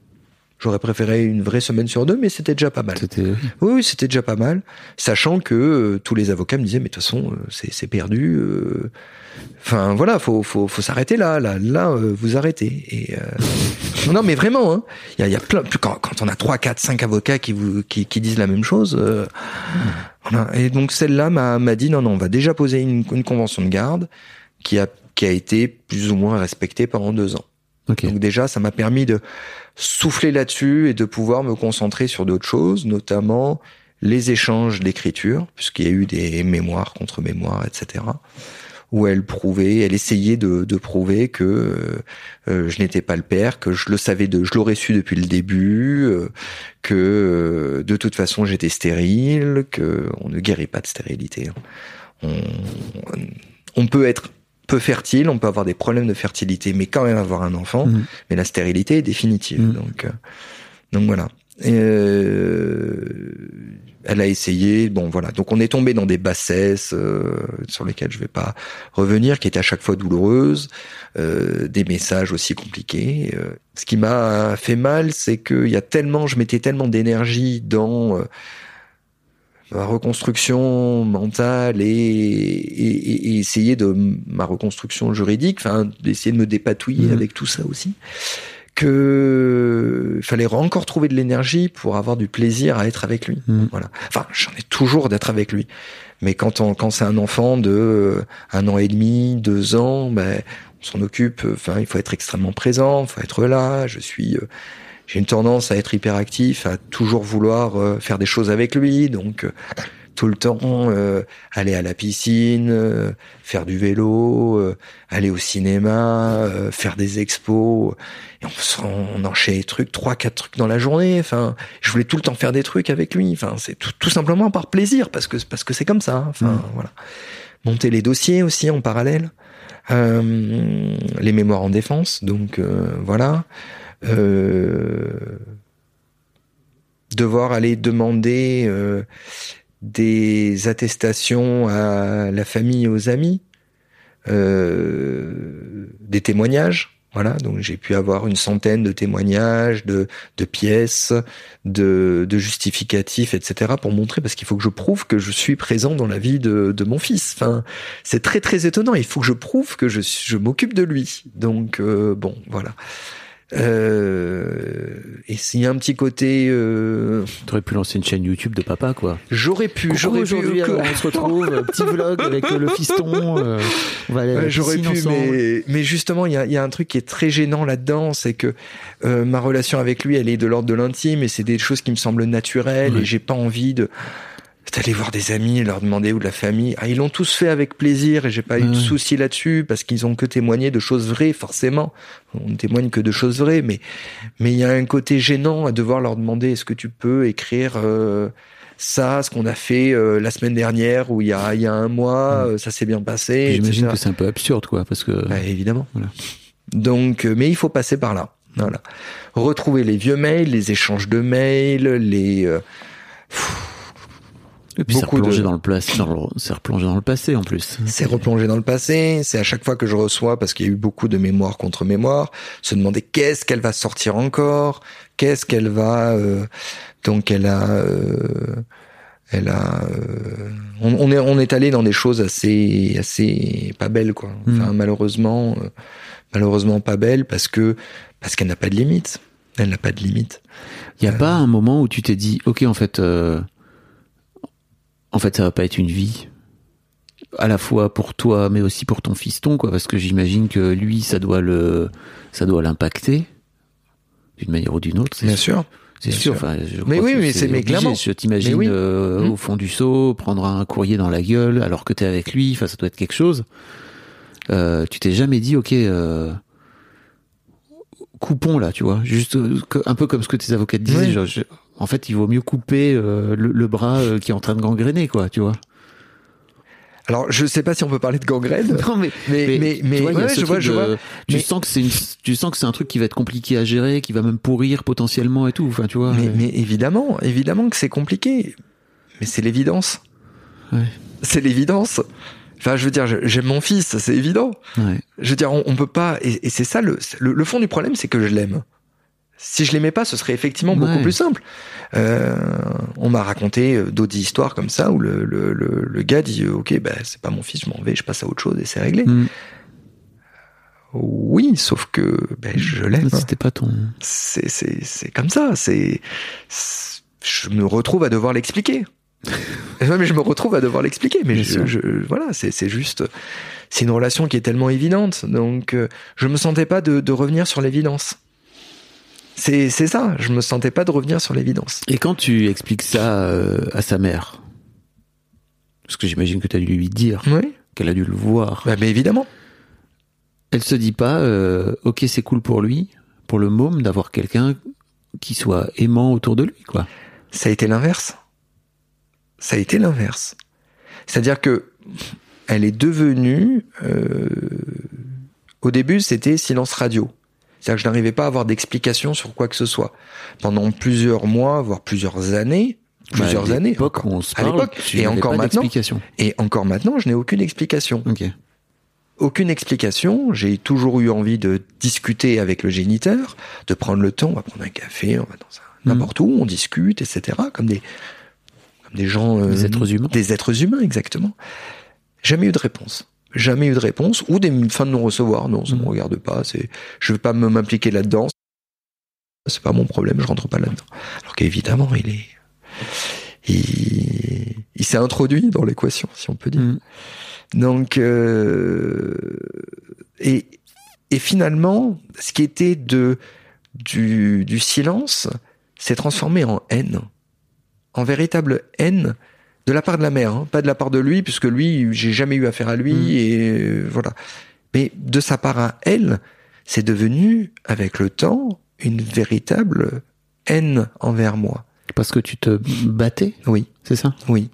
j'aurais préféré une vraie semaine sur deux, mais c'était déjà pas mal. C'était. Oui, oui, c'était déjà pas mal, sachant que euh, tous les avocats me disaient, mais de toute façon, euh, c'est c'est perdu. euh. Enfin, voilà, faut, faut, faut s'arrêter là, là, là, euh, vous arrêtez. Et euh, non, mais vraiment, hein, il y a, y a plein. Quand, quand on a trois, quatre, cinq avocats qui vous, qui, qui disent la même chose, euh, voilà. Et donc celle-là m'a m'a dit, non, non, on va déjà poser une, une convention de garde qui a, qui a été plus ou moins respectée pendant deux ans. Ok. Donc déjà, ça m'a permis de souffler là-dessus et de pouvoir me concentrer sur d'autres choses, notamment les échanges d'écriture, puisqu'il y a eu des mémoires contre mémoires, etc. Où elle prouvait, elle essayait de, de prouver que euh, euh, je n'étais pas le père, que je le savais, de, je l'aurais su depuis le début, euh, que euh, de toute façon j'étais stérile, que on ne guérit pas de stérilité. hein. On, on peut être peu fertile, on peut avoir des problèmes de fertilité, mais quand même avoir un enfant. Mhm. Mais la stérilité est définitive. Mhm. Donc, euh, donc voilà. Et, euh, elle a essayé. Bon voilà. Donc on est tombé dans des bassesses euh, sur lesquelles je vais pas revenir, qui étaient à chaque fois douloureuses, euh, des messages aussi compliqués. Euh, ce qui m'a fait mal, c'est qu'il y a tellement, je mettais tellement d'énergie dans euh, ma reconstruction mentale et, et, et essayer de ma reconstruction juridique, enfin d'essayer de me dépatouiller Mhm. avec tout ça aussi, que fallait encore trouver de l'énergie pour avoir du plaisir à être avec lui. Mhm. Voilà. Enfin, j'en ai toujours d'être avec lui, mais quand on quand c'est un enfant de un an et demi, deux ans, ben on s'en occupe. Enfin, il faut être extrêmement présent, il faut être là. Je suis euh, j'ai une tendance à être hyperactif, à toujours vouloir euh, faire des choses avec lui, donc euh, tout le temps euh, aller à la piscine, euh, faire du vélo, euh, aller au cinéma, euh, faire des expos. Et on, se- on enchaînait des trucs, trois, quatre trucs dans la journée. Enfin, je voulais tout le temps faire des trucs avec lui. Enfin, c'est tout, tout simplement par plaisir, parce que parce que c'est comme ça. Enfin, voilà. Monter les dossiers aussi en parallèle, Euh, les mémoires en défense. Donc euh, voilà. Euh, devoir aller demander euh, des attestations à la famille et aux amis, euh, des témoignages. Voilà, donc j'ai pu avoir une centaine de témoignages, de, de pièces, de, de justificatifs, etc. pour montrer, parce qu'il faut que je prouve que je suis présent dans la vie de, de mon fils. Enfin, c'est très très étonnant. Il faut que je prouve que je, je m'occupe de lui. Donc euh, bon, voilà. Euh, et s'il y a un petit côté, euh, T'aurais pu lancer une chaîne YouTube de papa, quoi. j'aurais pu, j'aurais pu, aujourd'hui, que- alors, on se retrouve, petit vlog avec euh, le fiston. euh, on va aller à la Ouais, J'aurais pu, ensemble. mais, mais justement, il y a, il y a un truc qui est très gênant là-dedans, c'est que euh, ma relation avec lui, elle est de l'ordre de l'intime, et c'est des choses qui me semblent naturelles, et j'ai pas envie de d'aller voir des amis, leur demander ou de la famille. Ah, ils l'ont tous fait avec plaisir, et j'ai pas eu de Ouais. souci là-dessus, parce qu'ils ont que témoigné de choses vraies, forcément. On ne témoigne que de choses vraies, mais mais il y a un côté gênant à devoir leur demander est-ce que tu peux écrire euh, ça, ce qu'on a fait euh, la semaine dernière ou il y a il y a un mois, euh, ça s'est bien passé. J'imagine que c'est un peu absurde, quoi, parce que. Bah, évidemment. Voilà. Donc, euh, mais il faut passer par là. Voilà. Retrouver les vieux mails, les échanges de mails, les. euh, Et puis c'est replongé de- dans le passé, c'est replongé dans le passé en plus. c'est replongé dans le passé. C'est à chaque fois que je reçois, parce qu'il y a eu beaucoup de mémoire contre mémoire, se demander qu'est-ce qu'elle va sortir encore, qu'est-ce qu'elle va. euh, donc, elle a. euh, elle a. euh, on, on est on est allé dans des choses assez assez pas belles quoi. Enfin, malheureusement euh, malheureusement pas belles parce que parce qu'elle n'a pas de limite. Elle n'a pas de limite. Il y a pas un moment où tu t'es dit, ok, en fait, euh, en fait, ça va pas être une vie, à la fois pour toi, mais aussi pour ton fiston, quoi, parce que j'imagine que lui, ça doit le, ça doit l'impacter d'une manière ou d'une autre. c'est Bien sûr. sûr. C'est sûr. sûr. Enfin, je Mais oui, mais c'est- mais clairement. Je t'imagine oui. euh, au fond du seau, prendre un courrier dans la gueule alors que t'es avec lui. Enfin, ça doit être quelque chose. Euh, tu t'es jamais dit, ok, euh, coupons là, tu vois, juste euh, un peu comme ce que tes avocats te disaient. Oui. genre, je- en fait, il vaut mieux couper euh, le, le bras euh, qui est en train de gangréner, quoi, tu vois. Alors, je sais pas si on peut parler de gangrène. Non, mais Mais, mais, mais, tu vois, ouais, je vois, je de- vois. Tu Mais- sens que c'est une, tu sens que c'est un truc qui va être compliqué à gérer, qui va même pourrir potentiellement et tout. Enfin, tu vois. Mais, mais évidemment, évidemment que c'est compliqué. Mais c'est l'évidence. Ouais. C'est l'évidence. Enfin, je veux dire, j'aime mon fils, c'est évident. ouais. Je veux dire, on, on peut pas. Et, et c'est ça le, le, le fond du problème, c'est que je l'aime. Si je l'aimais pas, ce serait effectivement beaucoup plus simple. Euh, on m'a raconté euh, d'autres histoires comme ça où le, le, le, le gars dit euh, ok, ben c'est pas mon fils, je m'en vais, je passe à autre chose et c'est réglé. Mm. Oui, sauf que ben, je l'aime. C'était pas ton. C'est c'est c'est comme ça. C'est je me retrouve à devoir l'expliquer. Mais je me retrouve à devoir l'expliquer. Mais je, je- voilà, c'est c'est juste c'est une relation qui est tellement évidente. Donc euh, je me sentais pas de, de revenir sur l'évidence. C'est c'est ça. Je me sentais pas de revenir sur l'évidence. Et quand tu expliques ça euh, à sa mère, parce que j'imagine que tu as dû lui dire, Oui. qu'elle a dû le voir, Bah, mais évidemment. elle se dit pas, euh, ok, c'est cool pour lui, pour le môme, d'avoir quelqu'un qui soit aimant autour de lui, quoi. Ça a été l'inverse. Ça a été l'inverse. C'est-à-dire que elle est devenue. euh, au début, c'était silence radio. C'est-à-dire que je n'arrivais pas à avoir d'explication sur quoi que ce soit. Pendant plusieurs mois, voire plusieurs années, plusieurs Bah, à années. l'époque on se à parle, l'époque. tu Et encore maintenant. Et encore maintenant, je n'ai aucune explication. Aucune explication. J'ai toujours eu envie de discuter avec le géniteur, de prendre le temps. On va prendre un café, on va dans un- Mhm. n'importe où, on discute, etc. Comme des, comme des gens. euh, Des êtres humains. Des êtres humains, exactement. Jamais eu de réponse. Jamais eu de réponse ou des fins de non recevoir. Non, ça Mhm. me regarde pas. C'est, je veux pas m'impliquer là-dedans. C'est pas mon problème. Je rentre pas là-dedans. Alors qu'évidemment, il est, il, il s'est introduit dans l'équation, si on peut dire. Mm. Donc, euh, et, et finalement, ce qui était de du, du silence s'est transformé en haine, en véritable haine de la part de la mère, hein, pas de la part de lui, puisque lui, j'ai jamais eu affaire à lui, Mm. et euh, voilà. Mais de sa part à elle, c'est devenu, avec le temps, une véritable haine envers moi. Parce que tu te battais, Oui, c'est ça? Oui.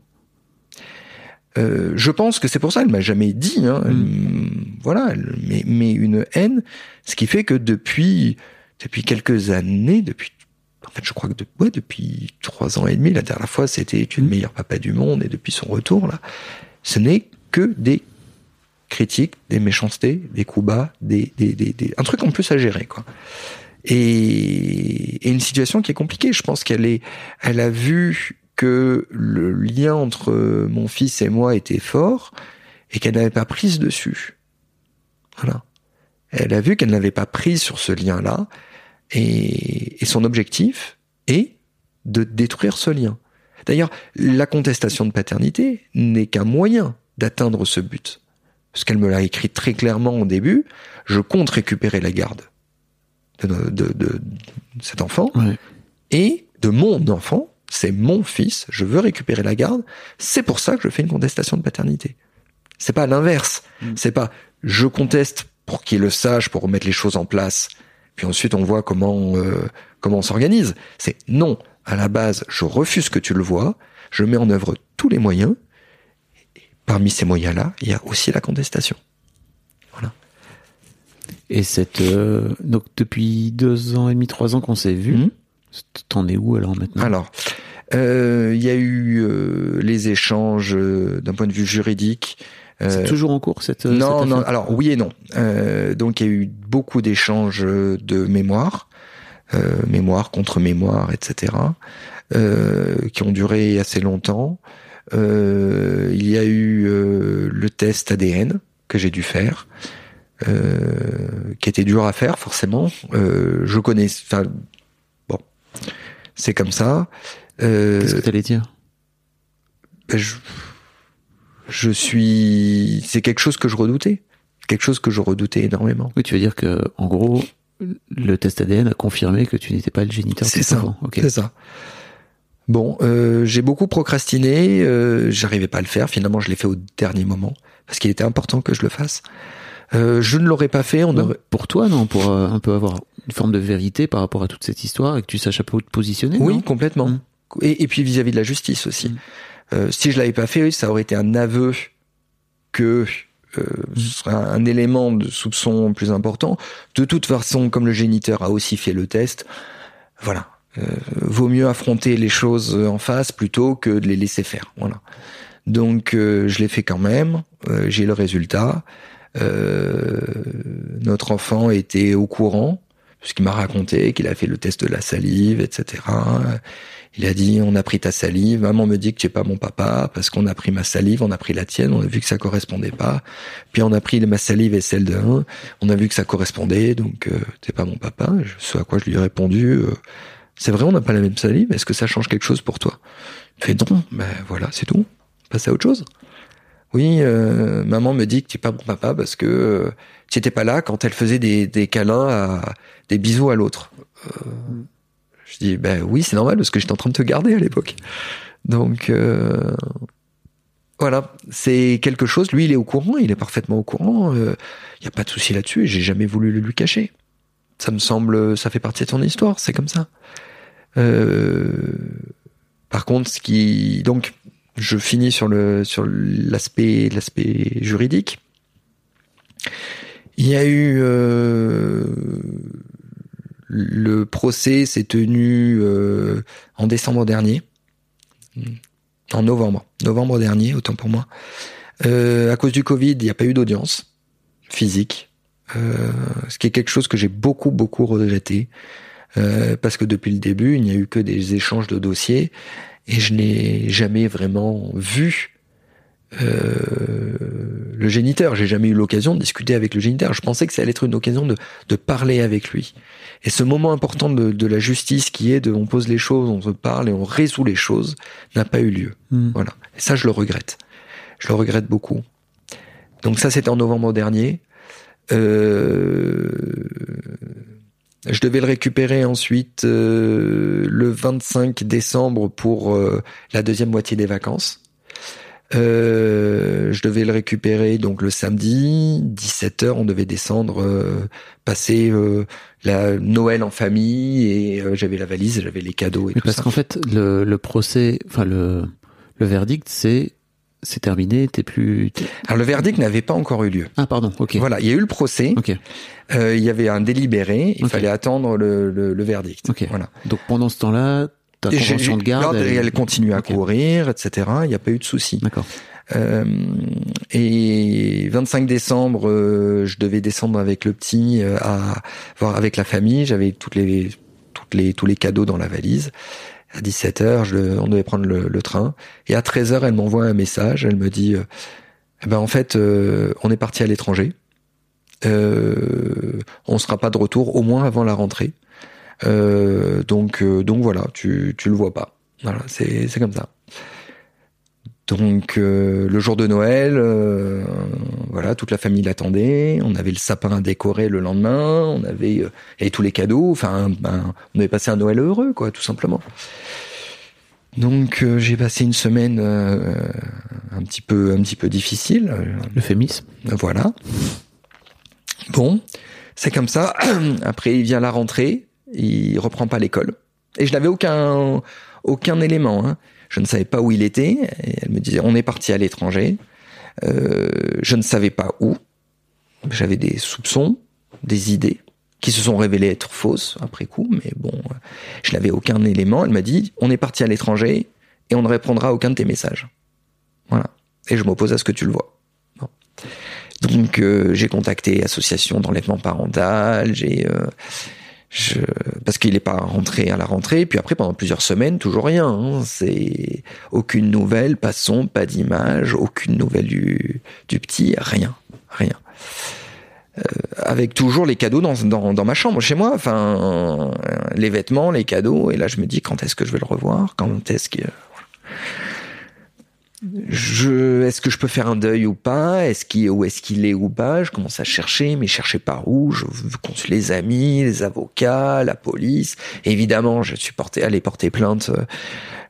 Euh, je pense que c'est pour ça, elle m'a jamais dit, hein, elle- voilà, elle- mais, mais une haine, ce qui fait que depuis, depuis quelques années, depuis, en fait, je crois que de- ouais, depuis trois ans et demi, la dernière fois, c'était tu es le meilleur papa du monde, et depuis son retour, là, ce n'est que des critiques, des méchancetés, des coups bas, des, des, des, des- un truc en plus à gérer, quoi. Et, et une situation qui est compliquée. Je pense qu'elle est, elle a vu que le lien entre mon fils et moi était fort et qu'elle n'avait pas prise dessus. Voilà. Elle a vu qu'elle n'avait pas prise sur ce lien-là et, et son objectif est de détruire ce lien. D'ailleurs, la contestation de paternité n'est qu'un moyen d'atteindre ce but. Parce qu'elle me l'a écrit très clairement au début, je compte récupérer la garde de, de, de- de cet enfant et de mon enfant, c'est mon fils, je veux récupérer la garde, c'est pour ça que je fais une contestation de paternité. C'est pas l'inverse. C'est pas je conteste pour qu'il le sache, pour remettre les choses en place, puis ensuite on voit comment euh, comment on s'organise. C'est non, à la base, je refuse que tu le vois, je mets en œuvre tous les moyens. Et parmi ces moyens-là, il y a aussi la contestation. Et cette euh, donc depuis deux ans et demi, trois ans qu'on s'est vu, Mhm. t'en es où alors maintenant? Alors, euh, il y a eu les échanges d'un point de vue juridique. C'est Euh, toujours en cours cette non, cette non. Alors oui et non. Euh, donc il y a eu beaucoup d'échanges de mémoire, euh, mémoire contre mémoire, etc. qui ont duré assez longtemps. Il y a eu le test ADN que j'ai dû faire, euh, qui était dur à faire forcément. Euh, je connais. Enfin, bon, c'est comme ça. Euh, Qu'est-ce que t'allais dire? ben, je, je suis. C'est quelque chose que je redoutais. Quelque chose que je redoutais énormément. Oui, tu veux dire que en gros, le test ADN a confirmé que tu n'étais pas le géniteur C'est ça. C'est ça. Bon, euh, j'ai beaucoup procrastiné. Euh, J'arrivais pas à le faire. Finalement, je l'ai fait au dernier moment parce qu'il était important que je le fasse. Euh, je ne l'aurais pas fait. On Non, aurait. Pour toi, non, pour un peu avoir une forme de vérité par rapport à toute cette histoire et que tu saches un peu où te positionner. Oui, complètement. Mm. Et, et puis vis-à-vis de la justice aussi. Mm. Euh, si je l'avais pas fait, ça aurait été un aveu que euh, Mm. ce serait un, élément de soupçon plus important. De toute façon, comme le géniteur a aussi fait le test, voilà, euh, vaut mieux affronter les choses en face plutôt que de les laisser faire. Voilà. Donc euh, je l'ai fait quand même. J'ai le résultat. Notre enfant était au courant puisqu'il m'a raconté qu'il a fait le test de la salive, etc. Il a dit on a pris ta salive, maman me dit que tu es pas mon papa parce qu'on a pris ma salive, on a pris la tienne, on a vu que ça correspondait pas. Puis on a pris ma salive et celle de un, on a vu que ça correspondait, donc euh, t'es pas mon papa. Ce à quoi je lui ai répondu euh, c'est vrai on n'a pas la même salive, est-ce que ça change quelque chose pour toi? Il fait non, ben voilà c'est tout, passe à autre chose. Oui, euh, maman me dit que tu es pas mon papa parce que euh, tu étais pas là quand elle faisait des, des câlins, à, des bisous à l'autre. Euh, je dis ben oui, c'est normal parce que j'étais en train de te garder à l'époque. Donc euh, voilà, c'est quelque chose. Lui, il est au courant, il est parfaitement au courant. Il n'y a pas de souci là-dessus. et J'ai jamais voulu le lui cacher. Ça me semble, ça fait partie de ton histoire. C'est comme ça. Euh, par contre, ce qui donc je finis sur le sur l'aspect l'aspect juridique. Il y a eu euh, le procès s'est tenu euh, en décembre dernier, en novembre, novembre dernier, autant pour moi. Euh, à cause du Covid, il n'y a pas eu d'audience physique, euh, ce qui est quelque chose que j'ai beaucoup beaucoup regretté, parce que depuis le début, il n'y a eu que des échanges de dossiers et je n'ai jamais vraiment vu euh, le géniteur. J'ai jamais eu l'occasion de discuter avec le géniteur. Je pensais que ça allait être une occasion de, de parler avec lui. Et ce moment important de, de la justice qui est de on pose les choses, on se parle et on résout les choses n'a pas eu lieu. Mm. Voilà. Et ça, je le regrette. Je le regrette beaucoup. Donc ça, c'était en novembre dernier. Euh, Je devais le récupérer ensuite euh, le 25 décembre pour euh, la deuxième moitié des vacances. Euh, je devais le récupérer donc le samedi, 17h, on devait descendre, euh, passer euh, la Noël en famille et euh, j'avais la valise, j'avais les cadeaux et Mais tout parce ça. qu'en fait, le, le procès, enfin le, le verdict, c'est c'est terminé. T'es plus. t'es- Alors le verdict n'avait pas encore eu lieu. Ah pardon. Ok. Voilà, il y a eu le procès, Ok. euh, il y avait un délibéré, il fallait attendre le, le, le verdict. Ok. Voilà. Donc pendant ce temps-là, ta convention de garde. elle continue à courir, etc. Il n'y a pas eu de souci. D'accord. Euh, et 25 décembre, euh, je devais descendre avec le petit euh, à voir avec la famille. J'avais toutes les, toutes les, tous les cadeaux dans la valise. À 17h, je, le- on devait prendre le, le train. Et à 13h, elle m'envoie un message. Elle me dit, euh, eh ben en fait, euh, on est parti à l'étranger. On sera pas de retour, au moins avant la rentrée. Euh, donc, euh, donc voilà, tu, tu le vois pas. Voilà, c'est, c'est comme ça. Donc euh, le jour de Noël, euh, voilà, toute la famille l'attendait. On avait le sapin à décorer le lendemain. On avait euh, et tous les cadeaux. Enfin, ben, on avait passé un Noël heureux, quoi, tout simplement. Donc j'ai passé une semaine un petit peu un petit peu difficile. L'euphémisme. voilà. Bon, c'est comme ça. Après, il vient la rentrée, il reprend pas l'école. Et je n'avais aucun aucun élément. Hein. Je ne savais pas où il était. Et elle me disait, on est parti à l'étranger. Euh, je ne savais pas où. J'avais des soupçons, des idées qui se sont révélées être fausses après coup, mais bon, je n'avais aucun élément. Elle m'a dit, on est parti à l'étranger et on ne répondra à aucun de tes messages. Voilà. Et je m'oppose à ce que tu le vois. Donc euh, j'ai contacté association d'enlèvement parental, j'ai euh, parce qu'il n'est pas rentré à la rentrée, puis après pendant plusieurs semaines toujours rien. hein. c'est aucune nouvelle, pas son, pas d'image, aucune nouvelle du, petit, rien, rien. Euh, avec toujours les cadeaux dans, dans, dans ma chambre chez moi, enfin les vêtements, les cadeaux, et là je me dis quand est-ce que je vais le revoir, quand est-ce que je, est-ce que je peux faire un deuil ou pas? Est-ce qu'il, où est-ce qu'il est ou pas? Je commence à chercher, mais chercher par où Je consulte les amis, les avocats, la police. Évidemment, je suis porté, allé porter plainte euh,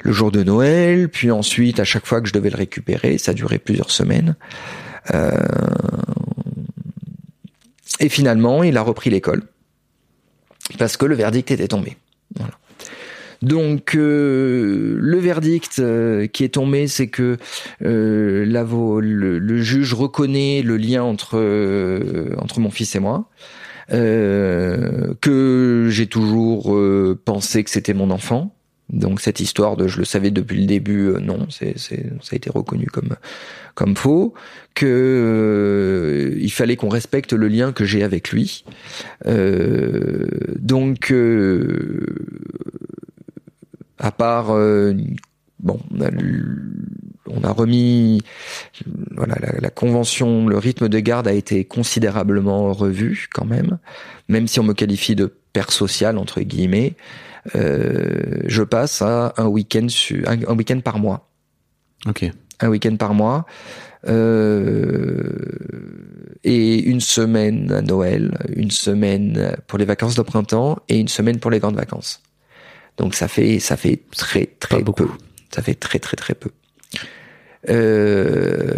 le jour de Noël, puis ensuite, à chaque fois que je devais le récupérer, ça duré plusieurs semaines. Euh, Et finalement, il a repris l'école parce que le verdict était tombé. Voilà. Donc euh, le verdict euh, qui est tombé, c'est que euh, le, le juge reconnaît le lien entre euh, entre mon fils et moi, euh, que j'ai toujours euh, pensé que c'était mon enfant. Donc cette histoire de je le savais depuis le début, non, c'est ça a été reconnu comme comme faux. Que euh, il fallait qu'on respecte le lien que j'ai avec lui. Euh, donc à part euh, bon on a, on a remis voilà la, la, convention le rythme de garde a été considérablement revu quand même. Même si on me qualifie de père social entre guillemets euh, je passe à un week-end un, un week-end par mois. Ok. Un week-end par mois. Euh, et une semaine à Noël une semaine pour les vacances de printemps et une semaine pour les grandes vacances donc ça fait ça fait très très peu. Ça fait très très très peu. Euh,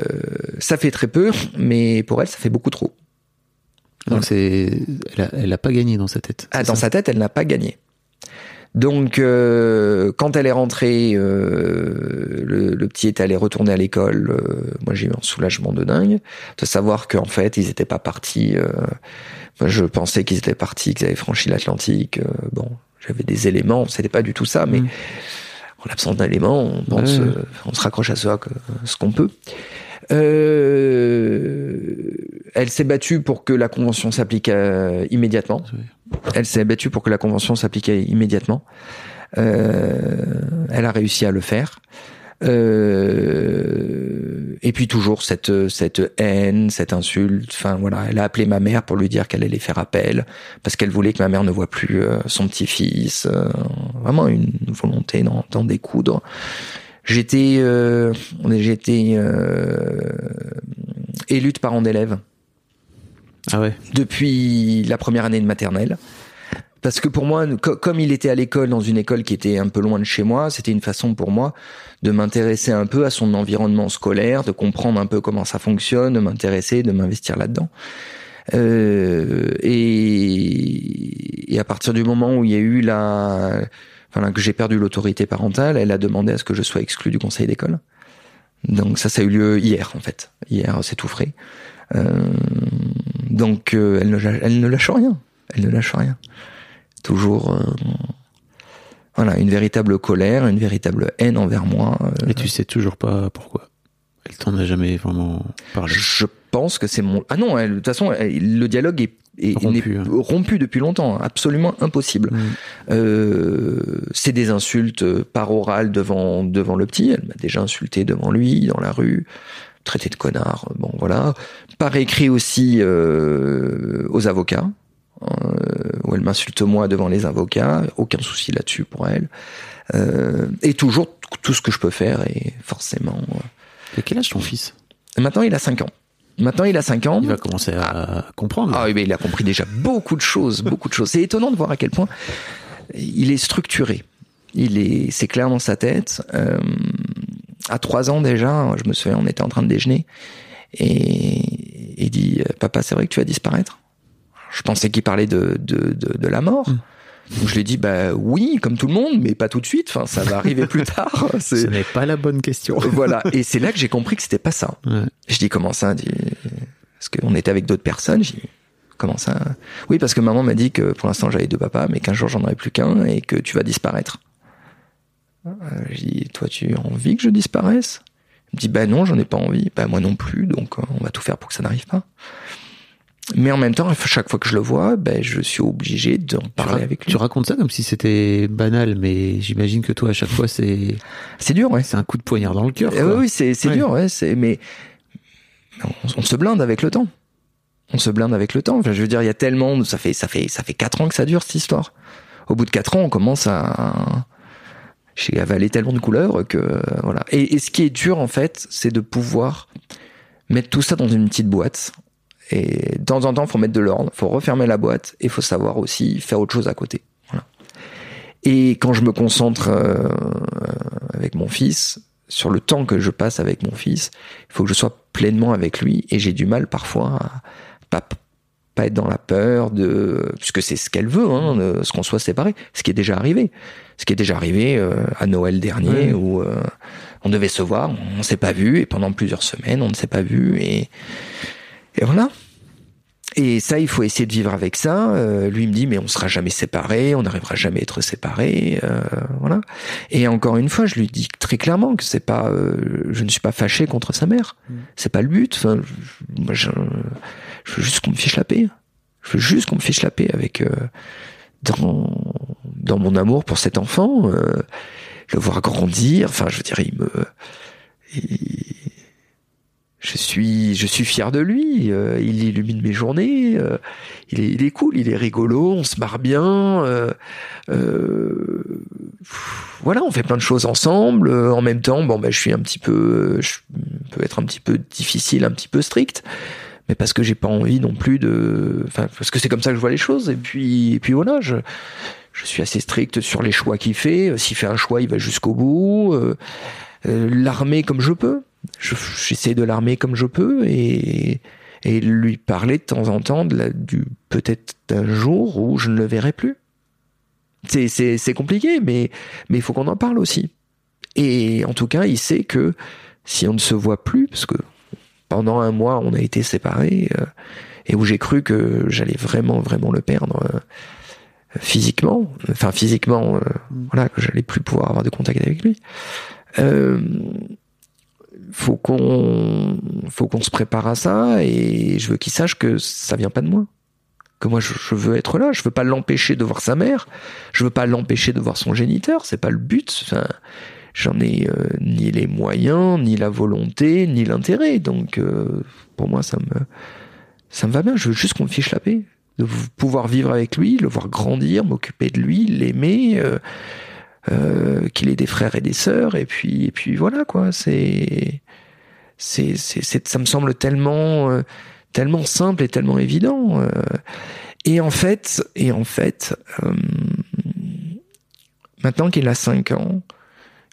ça fait très peu, mais pour elle ça fait beaucoup trop. Donc c'est, elle a, elle a pas gagné dans sa tête. Ah, dans sa tête, elle n'a pas gagné. Donc, euh, quand elle est rentrée, euh, le, le, petit est allé retourner à l'école. Euh, moi, j'ai eu un soulagement de dingue de savoir qu'en fait, ils n'étaient pas partis. Euh, moi, je pensais qu'ils étaient partis, qu'ils avaient franchi l'Atlantique. Euh, bon, j'avais des éléments, c'était pas du tout ça, mais mmh. en l'absence d'éléments, on pense, ouais. on se raccroche à ce, ce qu'on peut. Euh, elle s'est battue pour que la convention s'applique euh, immédiatement. Elle s'est battue pour que la convention s'applique immédiatement. Euh, elle a réussi à le faire. Euh, et puis toujours cette cette haine, cette insulte. Enfin voilà, elle a appelé ma mère pour lui dire qu'elle allait faire appel parce qu'elle voulait que ma mère ne voit plus euh, son petit-fils. Euh, vraiment une volonté d'en découdre. J'étais euh, j'étais euh, élu de parent d'élève. Ah ouais. Depuis la première année de maternelle parce que pour moi, co- comme il était à l'école, dans une école qui était un peu loin de chez moi, c'était une façon pour moi de m'intéresser un peu à son environnement scolaire, de comprendre un peu comment ça fonctionne, de m'intéresser, de m'investir là-dedans. Euh, et, et à partir du moment où il y a eu la, enfin que j'ai perdu l'autorité parentale, elle a demandé à ce que je sois exclu du conseil d'école. Donc ça, ça a eu lieu hier en fait. Hier, c'est tout frais. Euh, donc euh, elle ne lâche rien. Elle ne lâche rien. Toujours, euh, voilà, une véritable colère, une véritable haine envers moi. euh, Et tu sais toujours pas pourquoi. Elle t'en a jamais vraiment parlé. Je pense que c'est mon. Ah non, elle- de toute façon, elle- le dialogue est, est- Rompu, n'est- hein. rompu depuis longtemps, absolument impossible. Mm. Euh, c'est des insultes par oral devant devant le petit. Elle m'a déjà insulté devant lui dans la rue, traité de connard. Bon voilà. Par écrit aussi euh, aux avocats. Euh, où elle m'insulte moi devant les avocats, aucun souci là-dessus pour elle. Euh, et toujours tout ce que je peux faire et forcément. euh, Et quel âge ton fils? Maintenant il a 5 ans. Maintenant il a 5 ans. Il va commencer à comprendre. Ah oui, mais il a compris déjà beaucoup de choses, beaucoup de choses. C'est étonnant de voir à quel point il est structuré. Il est, c'est clair dans sa tête. Euh, à trois ans déjà, je me souviens, on était en train de déjeuner et il dit euh, "Papa, c'est vrai que tu vas disparaître?" Je pensais qu'il parlait de de, de, de la mort. Donc je lui ai dit "Bah oui, comme tout le monde, mais pas tout de suite. Enfin, ça va arriver plus tard." Ce n'est pas la bonne question. voilà. Et c'est là que j'ai compris que c'était pas ça. Ouais. Je dis comment ça? Dit, Parce qu'on était avec d'autres personnes. Je dis comment ça? Oui, parce que maman m'a dit que pour l'instant j'avais deux papas, mais qu'un jour j'en aurai plus qu'un et que tu vas disparaître. Euh, je dis toi tu as envie que je disparaisse? Il me dit bah non, j'en ai pas envie. Bah moi non plus, donc euh, on va tout faire pour que ça n'arrive pas. Mais en même temps, chaque fois que je le vois, ben je suis obligé d'en parler avec lui. tu racontes ça comme si c'était banal, mais j'imagine que toi, à chaque fois, c'est C'est dur, ouais. c'est un coup de poignard dans le cœur. Quoi. oui, c'est Ouais. dur, ouais, c'est mais on, on se blinde avec le temps. On se blinde avec le temps. Enfin, je veux dire, il y a tellement, ça fait ça fait ça fait quatre ans que ça dure cette histoire. Au bout de quatre ans, on commence à j'ai avalé tellement de couleurs que euh, voilà. Et, et ce qui est dur en fait, c'est de pouvoir mettre tout ça dans une petite boîte. Et de temps en temps, faut mettre de l'ordre, faut refermer la boîte et faut savoir aussi faire autre chose à côté. Voilà. Et quand je me concentre euh, avec mon fils, sur le temps que je passe avec mon fils, il faut que je sois pleinement avec lui et j'ai du mal parfois à pas, pas être dans la peur de puisque c'est ce qu'elle veut, hein, de ce qu'on soit séparés, ce qui est déjà arrivé, ce qui est déjà arrivé euh, à Noël dernier où euh, on devait se voir, on s'est pas vu et pendant plusieurs semaines on ne s'est pas vu et et voilà. Et ça, il faut essayer de vivre avec ça. Euh, lui il me dit, mais on sera jamais séparés, on n'arrivera jamais à être séparés. Euh, voilà. Et encore une fois, je lui dis très clairement que c'est pas, euh, je ne suis pas fâché contre sa mère. C'est pas le but. Enfin, je, je veux juste qu'on me fiche la paix. Je veux juste qu'on me fiche la paix avec euh, dans dans mon amour pour cet enfant, euh, le voir grandir. Enfin, je veux dire, il me, il- je suis, je suis fier de lui. euh, il illumine mes journées. euh, il, est, il est cool, il est rigolo, on se marre bien. euh, euh, voilà, on fait plein de choses ensemble. euh, en même temps, bon, bah, je suis un petit peu, je peux être un petit peu difficile, un petit peu strict, mais parce que j'ai pas envie non plus de, enfin, parce que c'est comme ça que je vois les choses. Et puis, et puis voilà, je, je suis assez strict sur les choix qu'il fait. S'il fait un choix, il va jusqu'au bout. Euh, l'armer comme je peux. Je- J'essaie de l'armer comme je peux et, et lui parler de temps en temps de la, du peut-être d'un jour où je ne le verrai plus. C'est, compliqué, mais mais il faut qu'on en parle aussi. Et en tout cas, il sait que si on ne se voit plus, parce que pendant un mois on a été séparés, euh, et où j'ai cru que j'allais vraiment vraiment le perdre euh, physiquement, enfin physiquement, euh, voilà, que j'allais plus pouvoir avoir de contact avec lui. Faut qu'on faut qu'on se prépare à ça et je veux qu'il sache que ça vient pas de moi. Que moi je, veux être là. Je veux pas l'empêcher de voir sa mère. Je veux pas l'empêcher de voir son géniteur. C'est pas le but. Enfin j'en ai euh, ni les moyens ni la volonté ni l'intérêt. Donc euh, pour moi ça me ça me va bien. Je veux juste qu'on me fiche la paix. De pouvoir vivre avec lui le voir grandir m'occuper de lui l'aimer euh, euh, qu'il ait des frères et des sœurs et puis et puis voilà quoi. C'est c'est c'est ça me semble tellement euh, tellement simple et tellement évident euh, Et en fait, et en fait, euh, maintenant qu'il a 5 ans,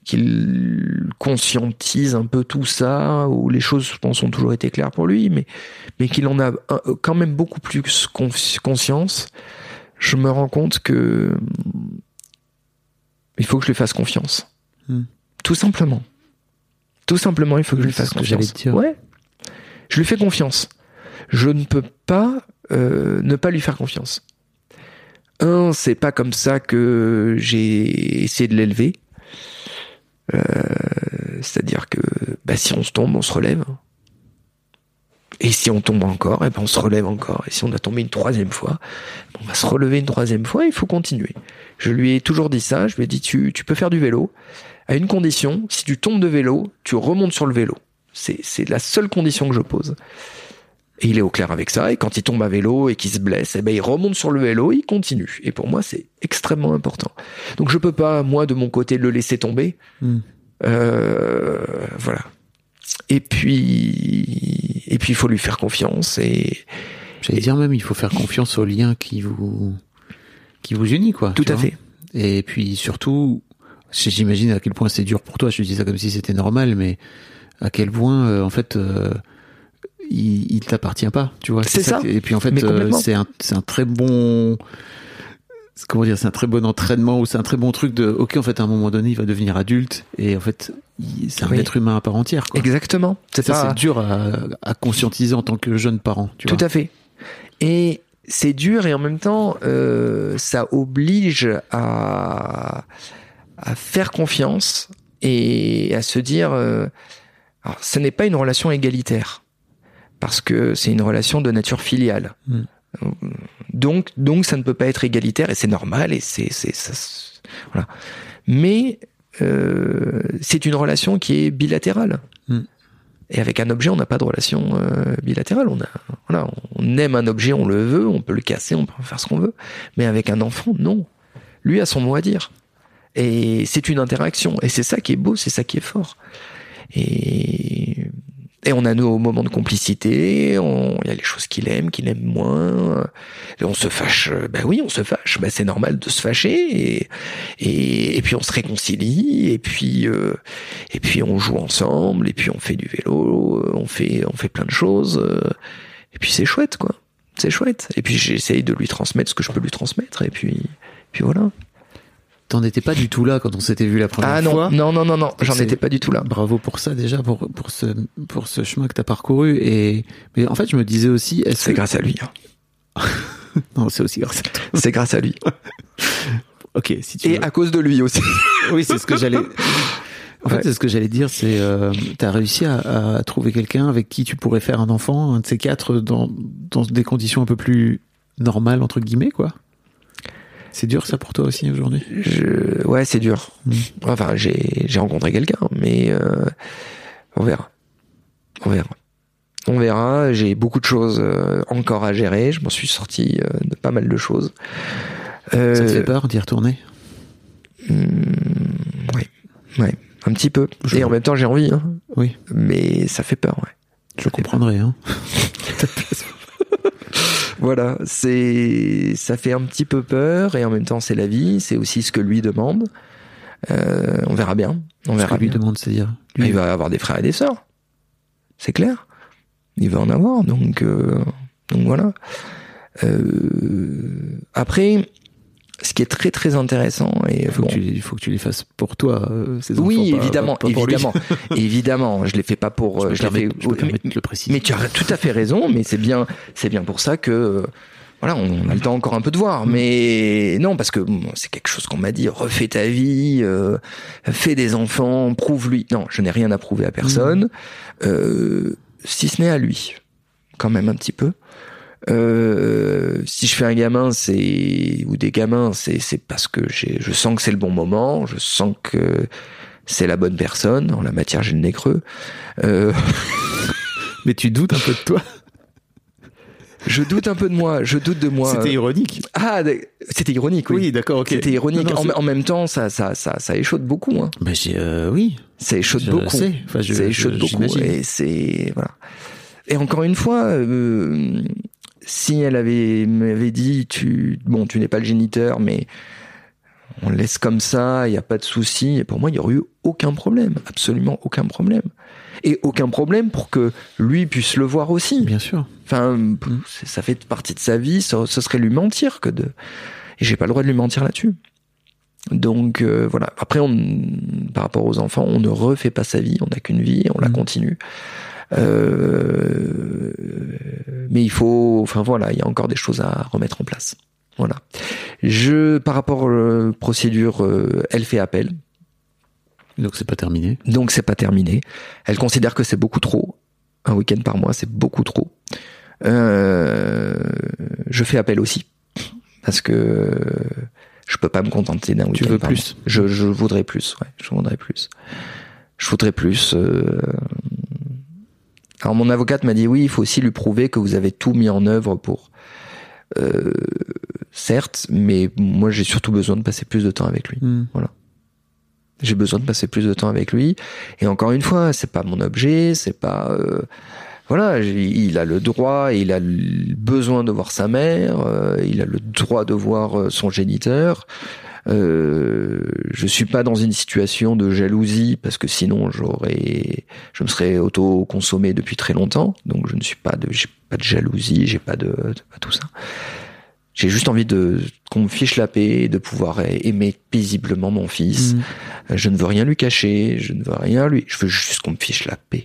qu'il conscientise un peu tout ça, où les choses, je pense, ont toujours été claires pour lui, mais, mais qu'il en a quand même beaucoup plus conscience, je me rends compte que il faut que je lui fasse confiance. Hmm. Tout simplement. Tout simplement, il faut que je lui fasse confiance. dire. Ouais. Je lui fais confiance. Je ne peux pas euh, ne pas lui faire confiance. Un, c'est pas comme ça que j'ai essayé de l'élever. Euh, C'est-à-dire que bah, si on se tombe, on se relève. Et si on tombe encore, eh ben on se relève encore. Et si on a tombé une troisième fois, on va se relever une troisième fois, il faut continuer. Je lui ai toujours dit ça, je lui ai dit tu, tu peux faire du vélo, à une condition, si tu tombes de vélo, tu remontes sur le vélo. C'est c'est la seule condition que je pose. Et il est au clair avec ça, et quand il tombe à vélo et qu'il se blesse, eh ben il remonte sur le vélo, il continue. Et pour moi, c'est extrêmement important. Donc je peux pas, moi, de mon côté, le laisser tomber. Hmm. Euh, voilà. Et puis, et puis il faut lui faire confiance et J'allais dire même, il faut faire confiance au lien qui vous, qui vous unit, quoi. tout à vois. fait. Et puis surtout, j'imagine à quel point c'est dur pour toi. Je te dis ça comme si c'était normal, mais à quel point, euh, en fait, euh, il, il t'appartient pas, tu vois. C'est ça. Et puis en fait, euh, c'est un, c'est un très bon, comment dire, c'est un très bon entraînement ou c'est un très bon truc de, ok, en fait, à un moment donné, il va devenir adulte et en fait, c'est un Oui. être humain à part entière, quoi. Exactement. C'est Ça, pas c'est dur à, à conscientiser en tant que jeune parent, tu tout vois. à fait. Et c'est dur et en même temps, euh, ça oblige à, à faire confiance et à se dire, euh, alors, ce n'est pas une relation égalitaire parce que c'est une relation de nature filiale. Mm. Donc, donc ça ne peut pas être égalitaire et c'est normal et c'est, c'est, voilà. Mais euh, c'est une relation qui est bilatérale. Mm. Et avec un objet, on n'a pas de relation euh, bilatérale. On a, voilà, on aime un objet, on le veut, on peut le casser, on peut en faire ce qu'on veut. Mais avec un enfant, non. Lui a son mot à dire. Et c'est une interaction. Et c'est ça qui est beau, c'est ça qui est fort. Et, et on a nos moments de complicité. Il y a les choses qu'il aime, qu'il aime moins. Et on se fâche. euh, Ben oui, on se fâche. Ben c'est normal de se fâcher. Et, et, puis on se réconcilie. Et puis euh, et puis on joue ensemble. Et puis on fait du vélo. euh, On fait on fait plein de choses. Et puis c'est chouette, quoi. C'est chouette. Et puis j'essaye de lui transmettre ce que je peux lui transmettre. Et puis puis voilà. T'en étais pas du tout là quand on s'était vu la première Ah non, fois. non, non, non, non. J'en étais pas du tout là. Bravo pour ça déjà, pour, pour, ce, pour ce chemin que t'as parcouru. Et, mais en fait, je me disais aussi, C'est que... grâce à lui. hein. Non, c'est aussi grâce à toi. C'est grâce à lui. Ok, si tu Et veux. à cause de lui aussi. Oui, c'est ce que j'allais... En fait, c'est ce que j'allais dire, c'est euh, t'as réussi à, à trouver quelqu'un avec qui tu pourrais faire un enfant, un de ces quatre, dans, dans des conditions un peu plus normales, entre guillemets, quoi. C'est dur ça pour toi aussi aujourd'hui? Je... Ouais, c'est dur. Mm. Enfin, j'ai j'ai rencontré quelqu'un, mais euh, on verra. On verra. On verra. J'ai beaucoup de choses euh, encore à gérer. Je m'en suis sorti euh, de pas mal de choses. Euh, Ça te fait peur d'y retourner? Hmm, ouais, ouais, un petit peu. Je Et vois. en même temps, j'ai envie. Hein, Oui, mais ça fait peur. Ouais. je comprendrais. Hein. Voilà, c'est ça fait un petit peu peur et en même temps c'est la vie, c'est aussi ce que lui demande. Euh, on verra bien, on Ce verra que lui bien. demande, c'est-à-dire Ah, Il va avoir des frères et des sœurs, c'est clair. Il va en avoir, donc euh, donc voilà. Euh, après, ce qui est très très intéressant et Il faut, bon, que tu, il faut que tu les fasses pour toi, euh, ces oui évidemment, pas- pas évidemment, évidemment, je les fais pas pour. Je euh, je les fais- mais- de le préciser. mais tu as tout à fait raison, mais c'est bien, c'est bien pour ça que voilà, on a le temps encore un peu de voir. Mais non, parce que bon, c'est quelque chose qu'on m'a dit. Refais ta vie, euh, fais des enfants, prouve-lui. Non, je n'ai rien à prouver à personne, euh, si ce n'est à lui, quand même un petit peu. Euh, si je fais un gamin, c'est ou des gamins, c'est c'est parce que j'ai, je sens que c'est le bon moment, je sens que c'est la bonne personne. En la matière, j'ai le nez creux. Euh, Mais tu doutes un peu de toi. Je doute un peu de moi, je doute de moi. C'était ironique. Ah, c'était ironique, oui. Oui, d'accord, ok. C'était ironique. Non, non, en, même temps, ça, ça, ça, ça échaude beaucoup. Hein. Mais j'ai, euh, oui. Ça échaude Je beaucoup. sais. Enfin, je- ça je- échaude beaucoup. Et c'est voilà. Et encore une fois, euh, si elle avait m'avait dit tu bon tu n'es pas le géniteur mais on le laisse comme ça, il n'y a pas de souci. Et pour moi, il n'y aurait eu aucun problème, absolument aucun problème. Et aucun problème pour que lui puisse le voir aussi. Bien sûr. Enfin, ça fait partie de sa vie, ce, serait lui mentir que de. Et j'ai pas le droit de lui mentir là-dessus. Donc euh, voilà. Après, on, par rapport aux enfants, on ne refait pas sa vie, on n'a qu'une vie, on la Mhm. continue. Euh, mais il faut, enfin voilà, il y a encore des choses à remettre en place. Voilà. Je, par rapport aux procédures, euh, elle fait appel. Donc c'est pas terminé. Donc c'est pas terminé. Elle considère que c'est beaucoup trop. Un week-end par mois, c'est beaucoup trop. Euh, je fais appel aussi parce que je peux pas me contenter d'un week-end. Tu veux par plus mois. Je, je voudrais plus. Ouais, je voudrais plus. Je voudrais plus. euh. Alors mon avocate m'a dit oui, il faut aussi lui prouver que vous avez tout mis en œuvre pour. Euh, certes, mais moi j'ai surtout besoin de passer plus de temps avec lui. Hmm. J'ai besoin de passer plus de temps avec lui. Et encore une fois, c'est pas mon objet, c'est pas. euh, voilà, il a le droit il a le besoin de voir sa mère, euh, il a le droit de voir euh, son géniteur. Euh, je suis pas dans une situation de jalousie parce que sinon j'aurais, je me serais auto-consommé depuis très longtemps. Donc je ne suis pas de, j'ai pas de jalousie, j'ai pas de, de- pas tout ça. J'ai juste envie de qu'on me fiche la paix, de pouvoir aimer paisiblement mon fils. Euh, Je ne veux rien lui cacher, je ne veux rien lui. Je veux juste qu'on me fiche la paix,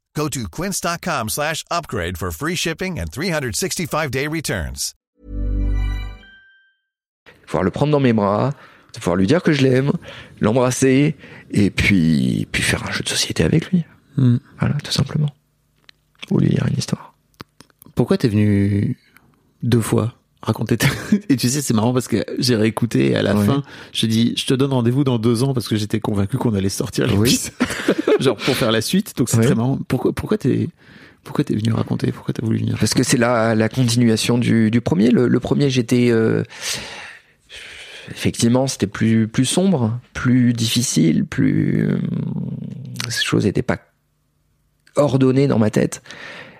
Go to quince.com slash upgrade for free shipping and 365-day returns. Pouvoir le prendre dans mes bras, pouvoir lui dire que je l'aime, l'embrasser, et puis, puis faire un jeu de société avec lui. Hmm. Voilà, tout simplement. Ou lui lire une histoire. Pourquoi t'es venu deux fois? Raconter. Et tu sais, c'est marrant parce que j'ai réécouté et à la fin, je dis, je te donne rendez-vous dans deux ans parce que j'étais convaincu qu'on allait sortir Oui. Genre pour faire la suite. Donc c'est Oui. très marrant. Pourquoi, pourquoi t'es, pourquoi t'es venu raconter? Pourquoi t'as voulu venir? Parce que c'est la, la continuation du, du premier. Le, le premier, j'étais... euh, effectivement, c'était plus, plus sombre, plus difficile, plus... euh, ces choses n'étaient pas ordonnées dans ma tête.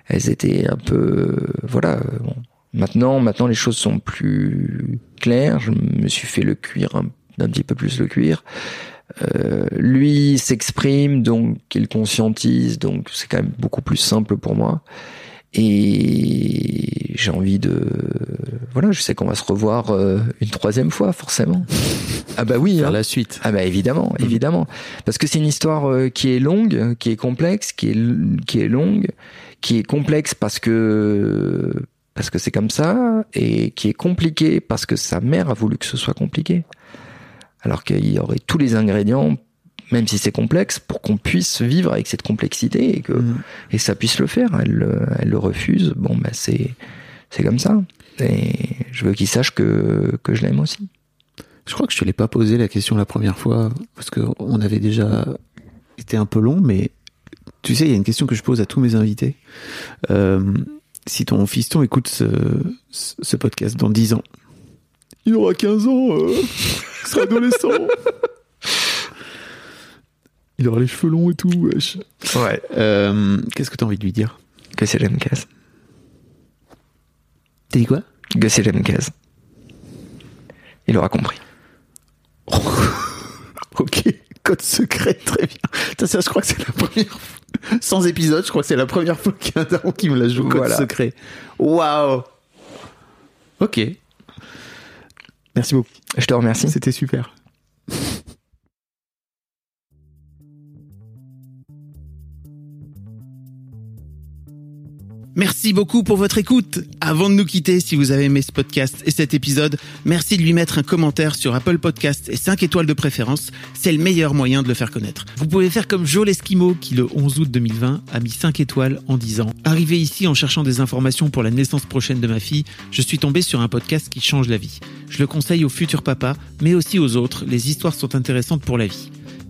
Elles étaient un peu... voilà. euh, bon. Maintenant, maintenant, les choses sont plus claires. Je me suis fait le cuir un, un petit peu plus le cuir. Euh, lui s'exprime, donc il conscientise, donc c'est quand même beaucoup plus simple pour moi. Et j'ai envie de, voilà, je sais qu'on va se revoir euh, une troisième fois, forcément. Ah bah oui, Faire hein. la suite. Ah bah évidemment, Mhm. évidemment, parce que c'est une histoire euh, qui est longue, qui est complexe, qui est qui est longue, qui est complexe parce que parce que c'est comme ça et qui est compliquée parce que sa mère a voulu que ce soit compliqué. Alors qu'il y aurait tous les ingrédients, même si c'est complexe, pour qu'on puisse vivre avec cette complexité et que Hmm. et ça puisse le faire. Elle, le- elle le refuse. Bon, bah c'est c'est comme ça. Et je veux qu'il sache que que je l'aime aussi. Je crois que je te l'ai pas posé la question la première fois parce que on avait déjà été un peu long, mais tu sais, il y a une question que je pose à tous mes invités. Euh, si ton fiston écoute ce, ce podcast dans 10 ans, il aura 15 ans, euh, il sera adolescent. Il aura les cheveux longs et tout, wesh. Ouais. Euh, Qu'est-ce que tu as envie de lui dire? Que c'est l'MKS. T'as dit quoi? Que c'est l'MKS. Il aura compris. Ok, code secret, très bien. Ça, je crois que c'est la première fois. Sans épisode, je crois que c'est la première fois qu'il y a un daron qui me la joue code Voilà. secret. Waouh Ok. Merci beaucoup. Je te remercie. C'était super. Merci beaucoup pour votre écoute. Avant de nous quitter, si vous avez aimé ce podcast et cet épisode, merci de lui mettre un commentaire sur Apple Podcast et 5 étoiles de préférence. C'est le meilleur moyen de le faire connaître. Vous pouvez faire comme Joel Esquimau qui le 11 août 2020 a mis 5 étoiles en disant Arrivé ici en cherchant des informations pour la naissance prochaine de ma fille, je suis tombé sur un podcast qui change la vie. Je le conseille aux futurs papas, mais aussi aux autres. Les histoires sont intéressantes pour la vie.